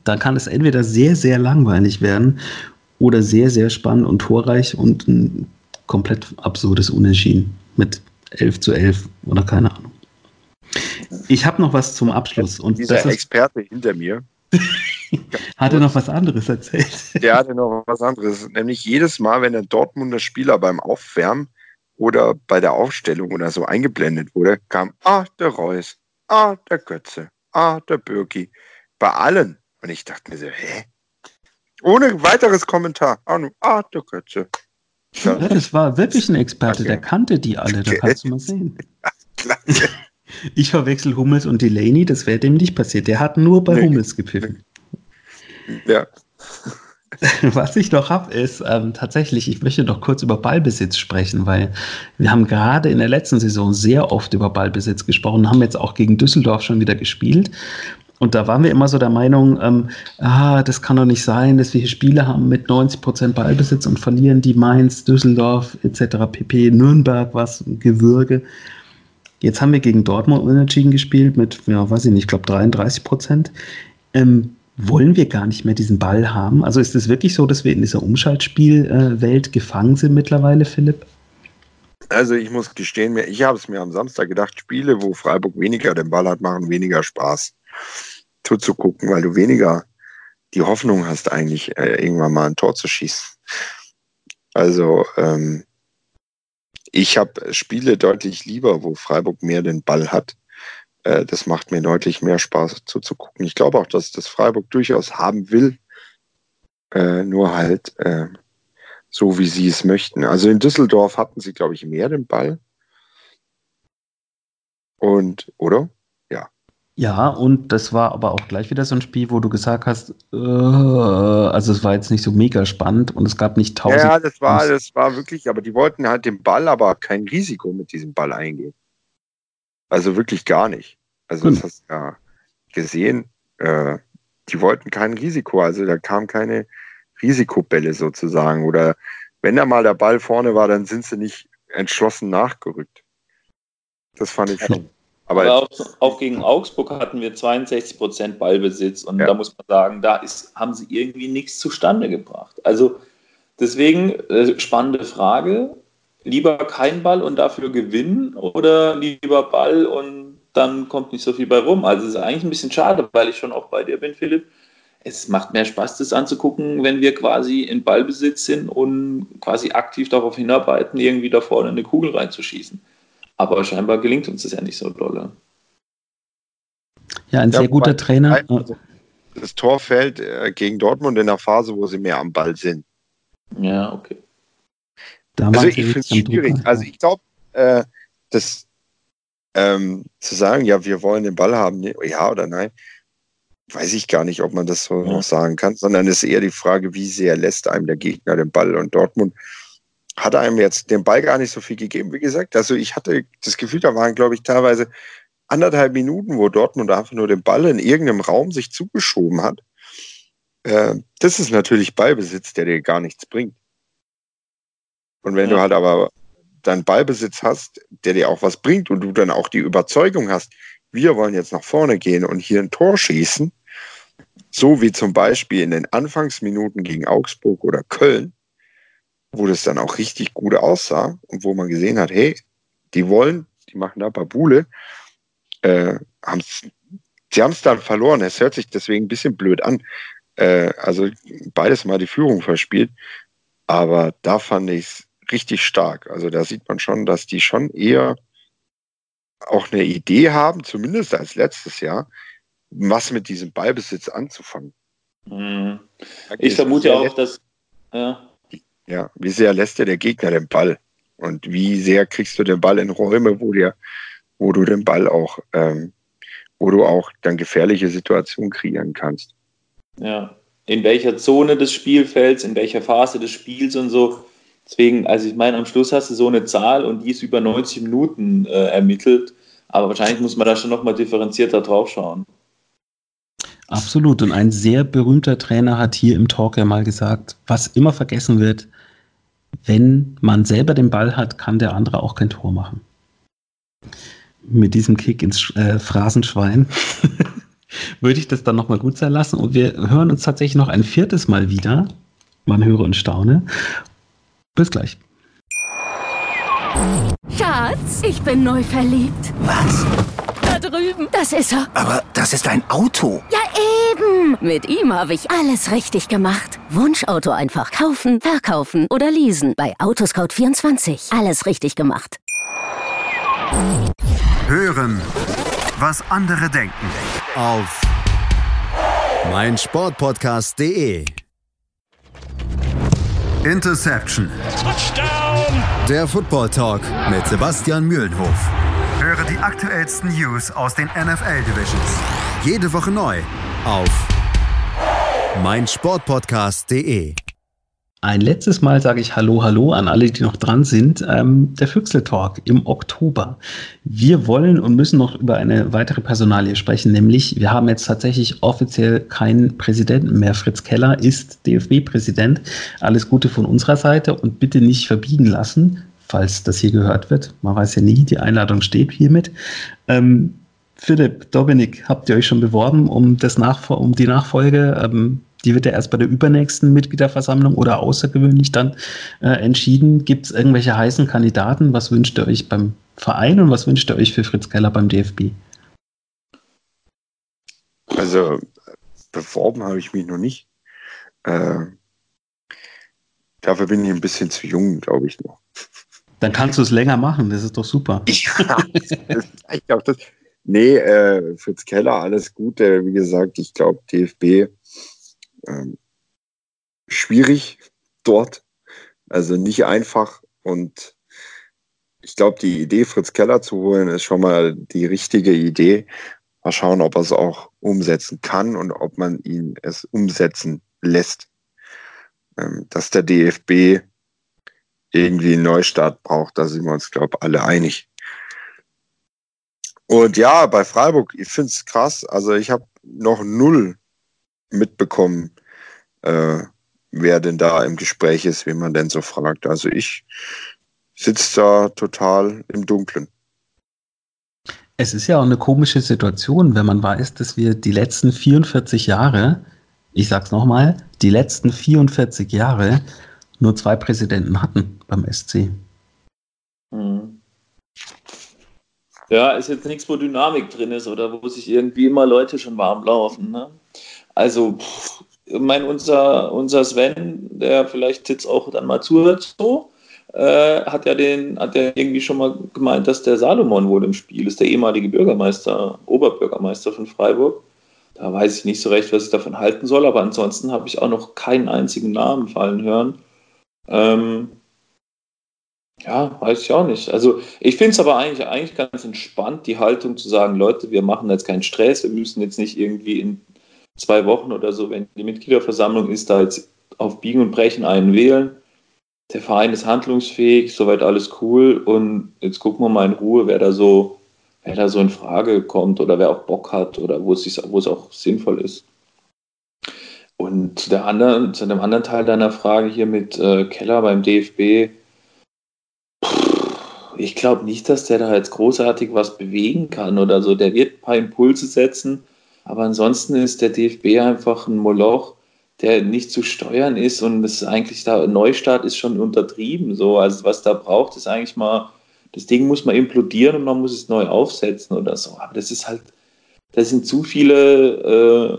dann kann es entweder sehr, sehr langweilig werden oder sehr, sehr spannend und torreich und ein komplett absurdes Unentschieden mit 11 zu 11 oder keine Ahnung. Ich habe noch was zum Abschluss. Und Dieser Experte hinter mir hat er noch was anderes erzählt? Der hatte noch was anderes. Nämlich jedes Mal, wenn der Dortmunder Spieler beim Aufwärmen oder bei der Aufstellung oder so eingeblendet wurde, kam, ah, der Reus, ah, der Götze, ah, der Birki. Bei allen. Und ich dachte mir so, hä? Ohne weiteres Kommentar. Ah, nur, ah der Götze. Ja. ja. das war wirklich ein Experte, okay. der kannte die alle, da kannst du mal sehen. Ja, ich verwechsel Hummels und Delaney, das wäre dem nicht passiert. Der hat nur bei nee. Hummels gepfiffen. Ja. Was ich noch habe, ist ähm, tatsächlich, ich möchte noch kurz über Ballbesitz sprechen, weil wir haben gerade in der letzten Saison sehr oft über Ballbesitz gesprochen, haben jetzt auch gegen Düsseldorf schon wieder gespielt. Und da waren wir immer so der Meinung, ähm, ah, das kann doch nicht sein, dass wir hier Spiele haben mit 90 Prozent Ballbesitz und verlieren die Mainz, Düsseldorf etc. pp. Nürnberg, was, Gewürge. Jetzt haben wir gegen Dortmund unentschieden gespielt mit, ja, weiß ich nicht, ich glaube 33 Prozent. Ähm, wollen wir gar nicht mehr diesen Ball haben? Also ist es wirklich so, dass wir in dieser Umschaltspielwelt gefangen sind mittlerweile, Philipp? Also ich muss gestehen, ich habe es mir am Samstag gedacht, Spiele, wo Freiburg weniger den Ball hat, machen weniger Spaß zuzugucken, weil du weniger die Hoffnung hast, eigentlich äh, irgendwann mal ein Tor zu schießen. Also ähm, ich habe Spiele deutlich lieber, wo Freiburg mehr den Ball hat äh, das macht mir deutlich mehr Spaß zuzugucken. Ich glaube auch, dass das Freiburg durchaus haben will, äh, nur halt äh, so, wie sie es möchten. Also in Düsseldorf hatten sie, glaube ich, mehr den Ball. Und, oder? Ja. Ja, und das war aber auch gleich wieder so ein Spiel, wo du gesagt hast, äh, also es war jetzt nicht so mega spannend und es gab nicht tausend. Ja, das war, das war wirklich, aber die wollten halt den Ball, aber kein Risiko mit diesem Ball eingehen. Also wirklich gar nicht. Also das hm. hast du ja gesehen. Äh, die wollten kein Risiko. Also da kam keine Risikobälle sozusagen. Oder wenn da mal der Ball vorne war, dann sind sie nicht entschlossen nachgerückt. Das fand ich schon. Aber, Aber auch, auch, gegen Augsburg hatten wir 62 Prozent Ballbesitz und ja. da muss man sagen, da ist, haben sie irgendwie nichts zustande gebracht. Also Deswegen, äh, spannende Frage. Lieber kein Ball und dafür gewinnen oder lieber Ball und dann kommt nicht so viel bei rum? Also es ist eigentlich ein bisschen schade, weil ich schon auch bei dir bin, Philipp. Es macht mehr Spaß, das anzugucken, wenn wir quasi in Ballbesitz sind und quasi aktiv darauf hinarbeiten, irgendwie da vorne eine Kugel reinzuschießen. Aber scheinbar gelingt uns das ja nicht so dolle. Ja, ein ja, sehr guter Trainer. Also das Tor fällt äh, gegen Dortmund in der Phase, wo sie mehr am Ball sind. Ja, okay. Da also ich finde es schwierig. Also ich glaube, äh, das ähm, zu sagen, ja, wir wollen den Ball haben, ja oder nein, weiß ich gar nicht, ob man das so ja. noch sagen kann, sondern es ist eher die Frage, wie sehr lässt einem der Gegner den Ball. Und Dortmund hat einem jetzt den Ball gar nicht so viel gegeben, wie gesagt. Also ich hatte das Gefühl, da waren, glaube ich, teilweise anderthalb Minuten, wo Dortmund einfach nur den Ball in irgendeinem Raum sich zugeschoben hat. Äh, das ist natürlich Ballbesitz, der dir gar nichts bringt. Und wenn ja. du halt aber dann Ballbesitz hast, der dir auch was bringt und du dann auch die Überzeugung hast, wir wollen jetzt nach vorne gehen und hier ein Tor schießen, so wie zum Beispiel in den Anfangsminuten gegen Augsburg oder Köln, wo das dann auch richtig gut aussah und wo man gesehen hat, hey, die wollen, die machen da Babule äh, haben's, sie haben es dann verloren. Es hört sich deswegen ein bisschen blöd an. Äh, also beides mal die Führung verspielt. Aber da fand ich es richtig stark. Also da sieht man schon, dass die schon eher auch eine Idee haben, zumindest als letztes Jahr, was mit diesem Ballbesitz anzufangen. Mhm. Ich vermute auch, dass. Ja. ja, wie sehr lässt dir der Gegner den Ball? Und wie sehr kriegst du den Ball in Räume, wo dir wo du den Ball auch, ähm, wo du auch dann gefährliche Situationen kreieren kannst. Ja, in welcher Zone des Spielfelds, in welcher Phase des Spiels und so. Deswegen, also ich meine, am Schluss hast du so eine Zahl und die ist über 90 Minuten äh, ermittelt. Aber wahrscheinlich muss man da schon nochmal differenzierter drauf schauen. Absolut. Und ein sehr berühmter Trainer hat hier im Talk ja mal gesagt, was immer vergessen wird, wenn man selber den Ball hat, kann der andere auch kein Tor machen mit diesem Kick ins äh, Phrasenschwein würde ich das dann nochmal gut sein lassen. Und wir hören uns tatsächlich noch ein viertes Mal wieder. Man höre und staune. Bis gleich. Schatz, ich bin neu verliebt. Was? Da drüben. Das ist er. Aber das ist ein Auto. Ja, eben. Mit ihm habe ich alles richtig gemacht. Wunschauto einfach kaufen, verkaufen oder leasen. Bei Autoscout24. Alles richtig gemacht. Hören, was andere denken. Auf meinsportpodcast.de. Interception. Touchdown. Der Football Talk mit Sebastian Mühlenhof. Höre die aktuellsten News aus den NFL Divisions. Jede Woche neu auf meinsportpodcast.de. Ein letztes Mal sage ich Hallo, Hallo an alle, die noch dran sind. Ähm, der Füchsel Talk im Oktober. Wir wollen und müssen noch über eine weitere Personalie sprechen, nämlich wir haben jetzt tatsächlich offiziell keinen Präsidenten mehr. Fritz Keller ist DFB-Präsident. Alles Gute von unserer Seite und bitte nicht verbiegen lassen, falls das hier gehört wird. Man weiß ja nie, die Einladung steht hiermit. Ähm, Philipp, Dominik, habt ihr euch schon beworben um, das Nachf um die Nachfolge? Ähm, die wird ja erst bei der übernächsten Mitgliederversammlung oder außergewöhnlich dann äh, entschieden. Gibt es irgendwelche heißen Kandidaten? Was wünscht ihr euch beim Verein und was wünscht ihr euch für Fritz Keller beim DFB? Also beworben habe ich mich noch nicht. Äh, dafür bin ich ein bisschen zu jung, glaube ich noch. Dann kannst du es länger machen, das ist doch super. Ja, ich glaube, das. Nee, äh, Fritz Keller, alles Gute. Wie gesagt, ich glaube, DFB ähm, schwierig dort. Also nicht einfach. Und ich glaube, die Idee, Fritz Keller zu holen, ist schon mal die richtige Idee. Mal schauen, ob er es auch umsetzen kann und ob man ihn es umsetzen lässt. Ähm, dass der DFB irgendwie einen Neustart braucht, da sind wir uns, glaube ich, alle einig. Und ja, bei Freiburg, ich finde es krass. Also ich habe noch null mitbekommen, äh, wer denn da im Gespräch ist, wie man denn so fragt. Also ich sitze da total im Dunkeln. Es ist ja auch eine komische Situation, wenn man weiß, dass wir die letzten 44 Jahre, ich sag's nochmal, die letzten 44 Jahre nur zwei Präsidenten hatten beim SC. Mhm. Ja, ist jetzt nichts, wo Dynamik drin ist oder wo sich irgendwie immer Leute schon warm laufen. Ne? Also, pff, ich meine, unser, unser Sven, der vielleicht jetzt auch dann mal zuhört, so, äh, hat ja den, hat ja irgendwie schon mal gemeint, dass der Salomon wohl im Spiel ist, der ehemalige Bürgermeister, Oberbürgermeister von Freiburg. Da weiß ich nicht so recht, was ich davon halten soll, aber ansonsten habe ich auch noch keinen einzigen Namen fallen hören. Ähm, ja, weiß ich auch nicht. Also ich finde es aber eigentlich, eigentlich ganz entspannt, die Haltung zu sagen, Leute, wir machen jetzt keinen Stress, wir müssen jetzt nicht irgendwie in zwei Wochen oder so, wenn die Mitgliederversammlung ist, da jetzt auf Biegen und Brechen einen wählen. Der Verein ist handlungsfähig, soweit alles cool und jetzt gucken wir mal in Ruhe, wer da so, wer da so in Frage kommt oder wer auch Bock hat oder wo es, sich, wo es auch sinnvoll ist. Und zu, der anderen, zu dem anderen Teil deiner Frage hier mit äh, Keller beim DFB, ich glaube nicht, dass der da jetzt großartig was bewegen kann oder so. Der wird ein paar Impulse setzen, aber ansonsten ist der DFB einfach ein Moloch, der nicht zu steuern ist und es ist eigentlich da, Neustart ist schon untertrieben. So. Also was da braucht, ist eigentlich mal, das Ding muss man implodieren und man muss es neu aufsetzen oder so. Aber das ist halt, da sind zu viele äh,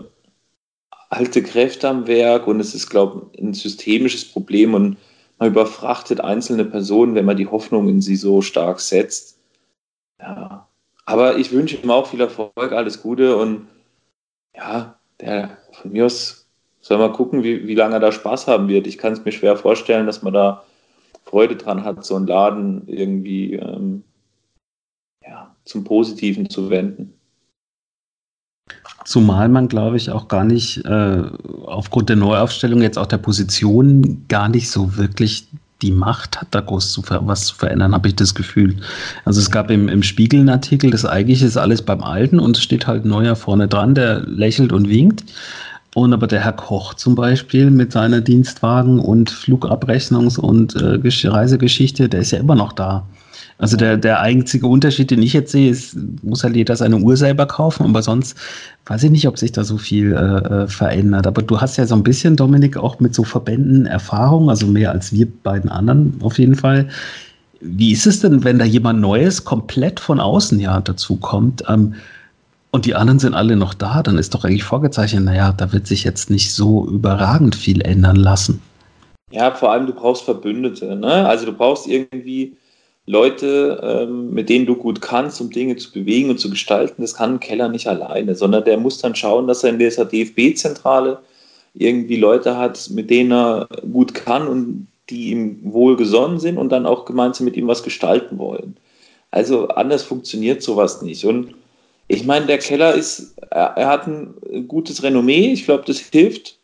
alte Kräfte am Werk und es ist, glaube ich, ein systemisches Problem und man überfrachtet einzelne Personen, wenn man die Hoffnung in sie so stark setzt. Ja. Aber ich wünsche ihm auch viel Erfolg, alles Gute und ja, der von mir aus soll mal gucken, wie, wie lange er da Spaß haben wird. Ich kann es mir schwer vorstellen, dass man da Freude dran hat, so einen Laden irgendwie ähm, ja, zum Positiven zu wenden. Zumal man, glaube ich, auch gar nicht äh, aufgrund der Neuaufstellung jetzt auch der Position gar nicht so wirklich die Macht hat, da groß zu was zu verändern, habe ich das Gefühl. Also es gab im, im Spiegel einen Artikel, das eigentlich ist alles beim Alten und es steht halt neuer vorne dran, der lächelt und winkt. Und aber der Herr Koch zum Beispiel mit seiner Dienstwagen und Flugabrechnungs- und äh, Reisegeschichte, der ist ja immer noch da. Also der, der einzige Unterschied, den ich jetzt sehe, ist, muss halt jeder seine Uhr selber kaufen, aber sonst weiß ich nicht, ob sich da so viel äh, äh, verändert. Aber du hast ja so ein bisschen, Dominik, auch mit so Verbänden Erfahrung, also mehr als wir beiden anderen auf jeden Fall. Wie ist es denn, wenn da jemand Neues komplett von außen ja dazu kommt? Ähm, und die anderen sind alle noch da, dann ist doch eigentlich vorgezeichnet, naja, da wird sich jetzt nicht so überragend viel ändern lassen. Ja, vor allem du brauchst Verbündete. Ne? Also du brauchst irgendwie Leute, ähm, mit denen du gut kannst, um Dinge zu bewegen und zu gestalten. Das kann ein Keller nicht alleine, sondern der muss dann schauen, dass er in dieser DFB-Zentrale irgendwie Leute hat, mit denen er gut kann und die ihm wohlgesonnen sind und dann auch gemeinsam mit ihm was gestalten wollen. Also anders funktioniert sowas nicht. Und ich meine, der Keller ist, er, hat ein gutes Renommee. Ich glaube, das hilft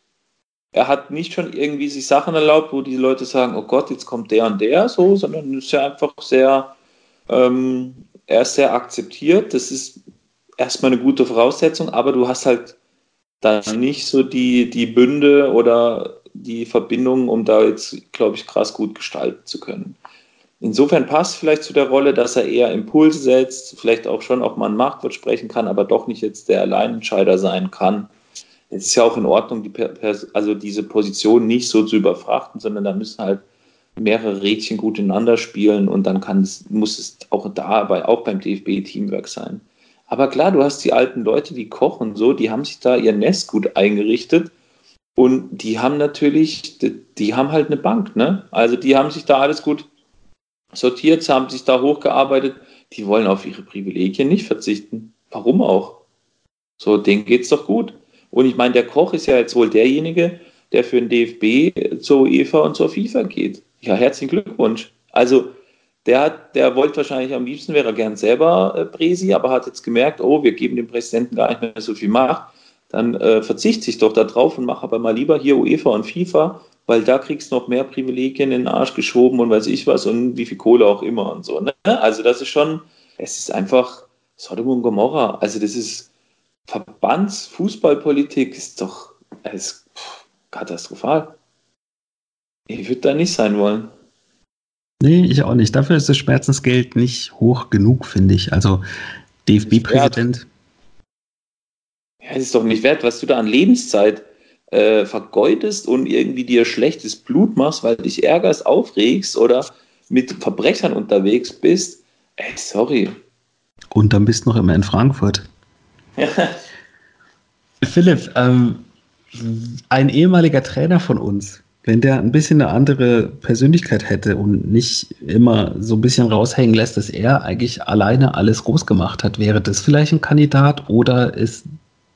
er hat nicht schon irgendwie sich Sachen erlaubt, wo die Leute sagen, oh Gott, jetzt kommt der und der so, sondern ist ja einfach sehr, ähm, er ist sehr akzeptiert. Das ist erstmal eine gute Voraussetzung, aber du hast halt dann nicht so die, die Bünde oder die Verbindungen, um da jetzt, glaube ich, krass gut gestalten zu können. Insofern passt vielleicht zu der Rolle, dass er eher Impulse setzt, vielleicht auch schon auch mal ein Machtwort sprechen kann, aber doch nicht jetzt der Alleinentscheider sein kann es ist ja auch in Ordnung, die, also diese Position nicht so zu überfrachten, sondern da müssen halt mehrere Rädchen gut ineinander spielen und dann kann es, muss es auch dabei, auch beim DFB Teamwork sein. Aber klar, du hast die alten Leute, die kochen so, die haben sich da ihr Nest gut eingerichtet und die haben natürlich, die, die haben halt eine Bank, ne? Also die haben sich da alles gut sortiert, haben sich da hochgearbeitet, die wollen auf ihre Privilegien nicht verzichten. Warum auch? So, denen geht's doch gut. Und ich meine, der Koch ist ja jetzt wohl derjenige, der für den DFB zur UEFA und zur FIFA geht. Ja, herzlichen Glückwunsch. Also der hat, der wollte wahrscheinlich am liebsten, wäre er gern selber äh, Presi, aber hat jetzt gemerkt, oh, wir geben dem Präsidenten gar nicht mehr so viel Macht. Dann äh, verzichte ich doch da drauf und mache aber mal lieber hier UEFA und FIFA, weil da kriegst du noch mehr Privilegien in den Arsch geschoben und weiß ich was und wie viel Kohle auch immer und so. Ne? Also das ist schon, es ist einfach Sodom und Gomorra. Also das ist, Verbandsfußballpolitik ist doch ist, katastrophal. Ich würde da nicht sein wollen. Nee, ich auch nicht. Dafür ist das Schmerzensgeld nicht hoch genug, finde ich. Also DFB-Präsident. Ja, es ist doch nicht wert, was du da an Lebenszeit. äh, vergeudest und irgendwie dir schlechtes Blut machst, weil du dich ärgerst, aufregst oder mit Verbrechern unterwegs bist, ey, sorry. Und dann bist du noch immer in Frankfurt. Philipp, ähm, ein ehemaliger Trainer von uns, wenn der ein bisschen eine andere Persönlichkeit hätte und nicht immer so ein bisschen raushängen lässt, dass er eigentlich alleine alles groß gemacht hat, wäre das vielleicht ein Kandidat oder ist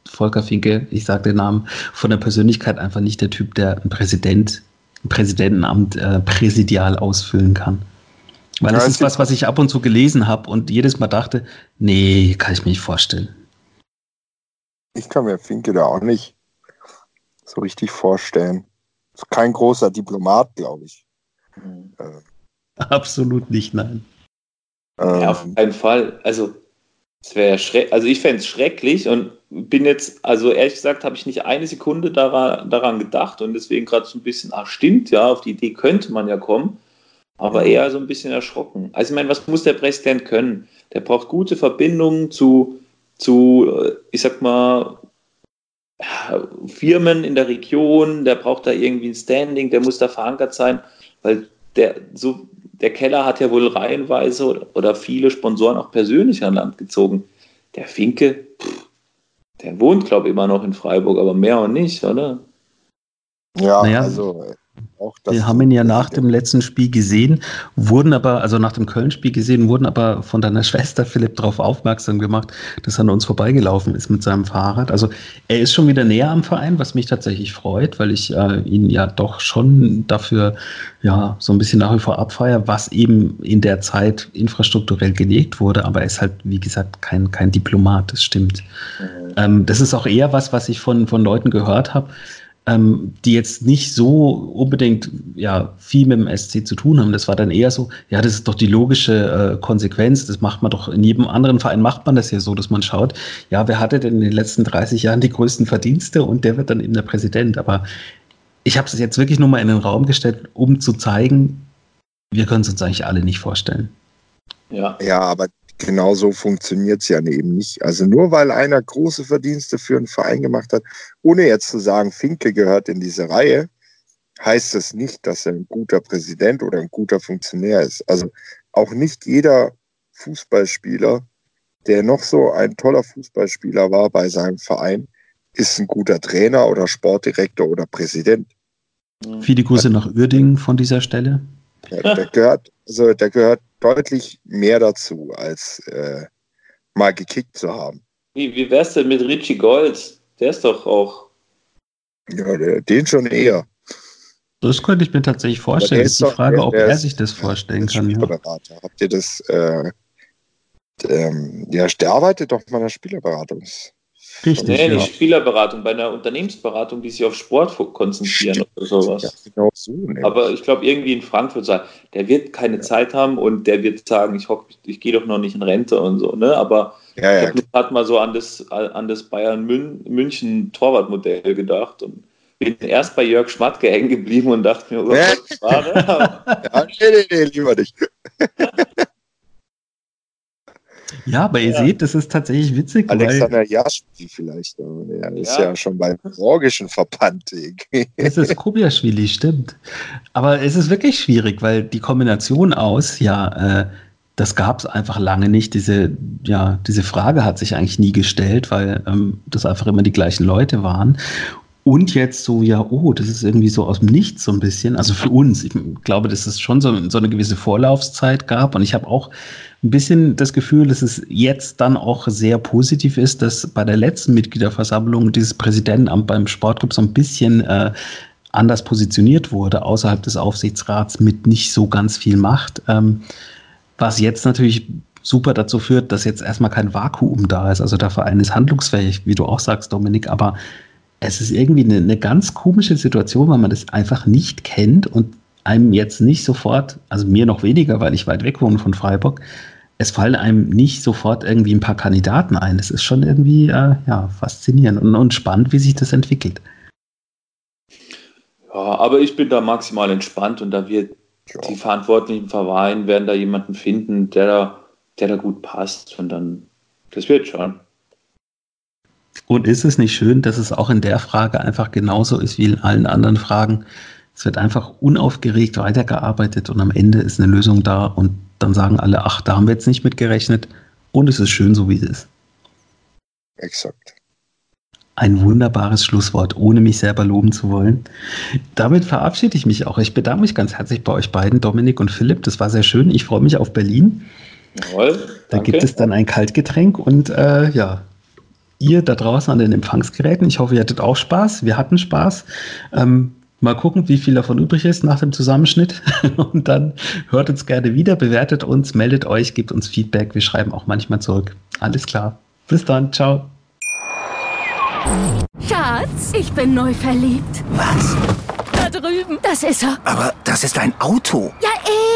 Volker Finke, ich sage den Namen, von der Persönlichkeit einfach nicht der Typ, der ein Präsident, ein Präsidentenamt äh, präsidial ausfüllen kann? Weil das ist was, was ich ab und zu gelesen habe und jedes Mal dachte, nee, kann ich mir nicht vorstellen. Ich kann mir Finke da auch nicht so richtig vorstellen. Ist kein großer Diplomat, glaube ich. Mhm. Absolut nicht, nein. Ähm, ja, auf keinen Fall. Also, es wäre schrecklich. Also, ich fände es schrecklich und bin jetzt, also ehrlich gesagt, habe ich nicht eine Sekunde daran, daran gedacht und deswegen gerade so ein bisschen, ach, stimmt, ja, auf die Idee könnte man ja kommen, aber eher so ein bisschen erschrocken. Also, ich meine, was muss der Präsident können? Der braucht gute Verbindungen zu, zu äh, ich sag mal, Firmen in der Region, der braucht da irgendwie ein Standing, der muss da verankert sein, weil der, so, der Keller hat ja wohl reihenweise oder, oder viele Sponsoren auch persönlich an Land gezogen. Der Finke, pff, der wohnt, glaube ich, immer noch in Freiburg, aber mehr und nicht, oder? Ja, naja, also Wir haben ihn ja nach dem letzten Spiel gesehen, wurden aber, also nach dem Köln-Spiel gesehen, wurden aber von deiner Schwester Philipp darauf aufmerksam gemacht, dass er an uns vorbeigelaufen ist mit seinem Fahrrad. Also er ist schon wieder näher am Verein, was mich tatsächlich freut, weil ich äh, ihn ja doch schon dafür ja so ein bisschen nach wie vor abfeiere, was eben in der Zeit infrastrukturell gelegt wurde. Aber er ist halt, wie gesagt, kein, kein Diplomat, das stimmt. Mhm. Ähm, das ist auch eher was, was ich von, von Leuten gehört habe ähm, die jetzt nicht so unbedingt ja, viel mit dem SC zu tun haben. Das war dann eher so, ja, das ist doch die logische äh, Konsequenz. Das macht man doch, in jedem anderen Verein macht man das ja so, dass man schaut, ja, wer hatte denn in den letzten 30 Jahren die größten Verdienste und der wird dann eben der Präsident. Aber ich habe es jetzt wirklich nur mal in den Raum gestellt, um zu zeigen, wir können es uns eigentlich alle nicht vorstellen. Ja, ja aber genau so funktioniert es ja eben nicht. Also nur weil einer große Verdienste für einen Verein gemacht hat, ohne jetzt zu sagen, Finke gehört in diese Reihe, heißt das nicht, dass er ein guter Präsident oder ein guter Funktionär ist. Also auch nicht jeder Fußballspieler, der noch so ein toller Fußballspieler war bei seinem Verein, ist ein guter Trainer oder Sportdirektor oder Präsident. Viele Grüße nach Uerdingen von dieser Stelle. Ja, der gehört, also der gehört deutlich mehr dazu, als äh, mal gekickt zu haben. Wie, wie wär's denn mit Richie Gold? Der ist doch auch. Ja, der, den schon eher. Das könnte ich mir tatsächlich vorstellen. ist die Frage, der, ob der er sich das vorstellen kann. Ja. Habt ihr das? Äh, ähm, ja, der arbeitet doch mal in der Spielerberatung. Richtig. Nee, ja. nicht Spielerberatung, bei einer Unternehmensberatung, die sich auf Sport konzentrieren oder sowas. Ja, genau so. Aber ich glaube, irgendwie in Frankfurt sagen, der wird keine ja. Zeit haben und der wird sagen, ich, ich gehe doch noch nicht in Rente und so. Ne? Aber ja, ich habe gerade mal so an das, an das Bayern München Torwartmodell gedacht und bin erst bei Jörg Schmatke hängen geblieben und dachte mir, oh Gott, war, ja, nee, nee, nee, lieber nicht. Ja, aber ihr ja. seht, das ist tatsächlich witzig. Alexander Jaschwili vielleicht. Der ist ja schon beim Georgischen verbannt. Es ist Kobiaschwili, stimmt. Aber es ist wirklich schwierig, weil die Kombination aus, ja, äh, das gab es einfach lange nicht. Diese, ja, diese Frage hat sich eigentlich nie gestellt, weil ähm, das einfach immer die gleichen Leute waren. Und jetzt so, ja, oh, das ist irgendwie so aus dem Nichts so ein bisschen. Also für uns, ich glaube, dass es schon so, so eine gewisse Vorlaufzeit gab. Und ich habe auch ein bisschen das Gefühl, dass es jetzt dann auch sehr positiv ist, dass bei der letzten Mitgliederversammlung dieses Präsidentenamt beim Sportclub so ein bisschen äh, anders positioniert wurde, außerhalb des Aufsichtsrats mit nicht so ganz viel Macht. Ähm, was jetzt natürlich super dazu führt, dass jetzt erstmal kein Vakuum da ist. Also der Verein ist handlungsfähig, wie du auch sagst, Dominik, aber es ist irgendwie eine, eine ganz komische Situation, weil man das einfach nicht kennt und einem jetzt nicht sofort, also mir noch weniger, weil ich weit weg wohne von Freiburg, es fallen einem nicht sofort irgendwie ein paar Kandidaten ein. Es ist schon irgendwie äh, ja, faszinierend und, und spannend, wie sich das entwickelt. Ja, aber ich bin da maximal entspannt und da wird ja. die verantwortlichen Vereine werden da jemanden finden, der da, der da gut passt und dann, das wird schon. Und ist es nicht schön, dass es auch in der Frage einfach genauso ist wie in allen anderen Fragen? Es wird einfach unaufgeregt weitergearbeitet und am Ende ist eine Lösung da und dann sagen alle, ach, da haben wir jetzt nicht mit gerechnet und es ist schön, so wie es ist. Exakt. Ein wunderbares Schlusswort, ohne mich selber loben zu wollen. Damit verabschiede ich mich auch. Ich bedanke mich ganz herzlich bei euch beiden, Dominik und Philipp. Das war sehr schön. Ich freue mich auf Berlin. Jawohl, Da gibt es dann ein Kaltgetränk und äh, ja, ihr da draußen an den Empfangsgeräten. Ich hoffe, ihr hattet auch Spaß. Wir hatten Spaß. Ähm, mal gucken, wie viel davon übrig ist nach dem Zusammenschnitt. und dann hört uns gerne wieder, bewertet uns, meldet euch, gebt uns Feedback. Wir schreiben auch manchmal zurück. Alles klar. Bis dann. Ciao. Schatz, ich bin neu verliebt. Was? Da drüben. Das ist er. Aber das ist ein Auto. Ja,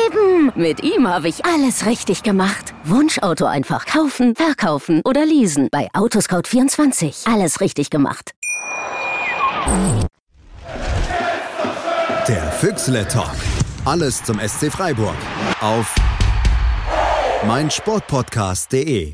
eben. Mit ihm habe ich alles richtig gemacht. Wunschauto einfach kaufen, verkaufen oder leasen. Bei Autoscout24. Alles richtig gemacht. Der Füchsle Talk. Alles zum SC Freiburg. Auf meinsportpodcast.de.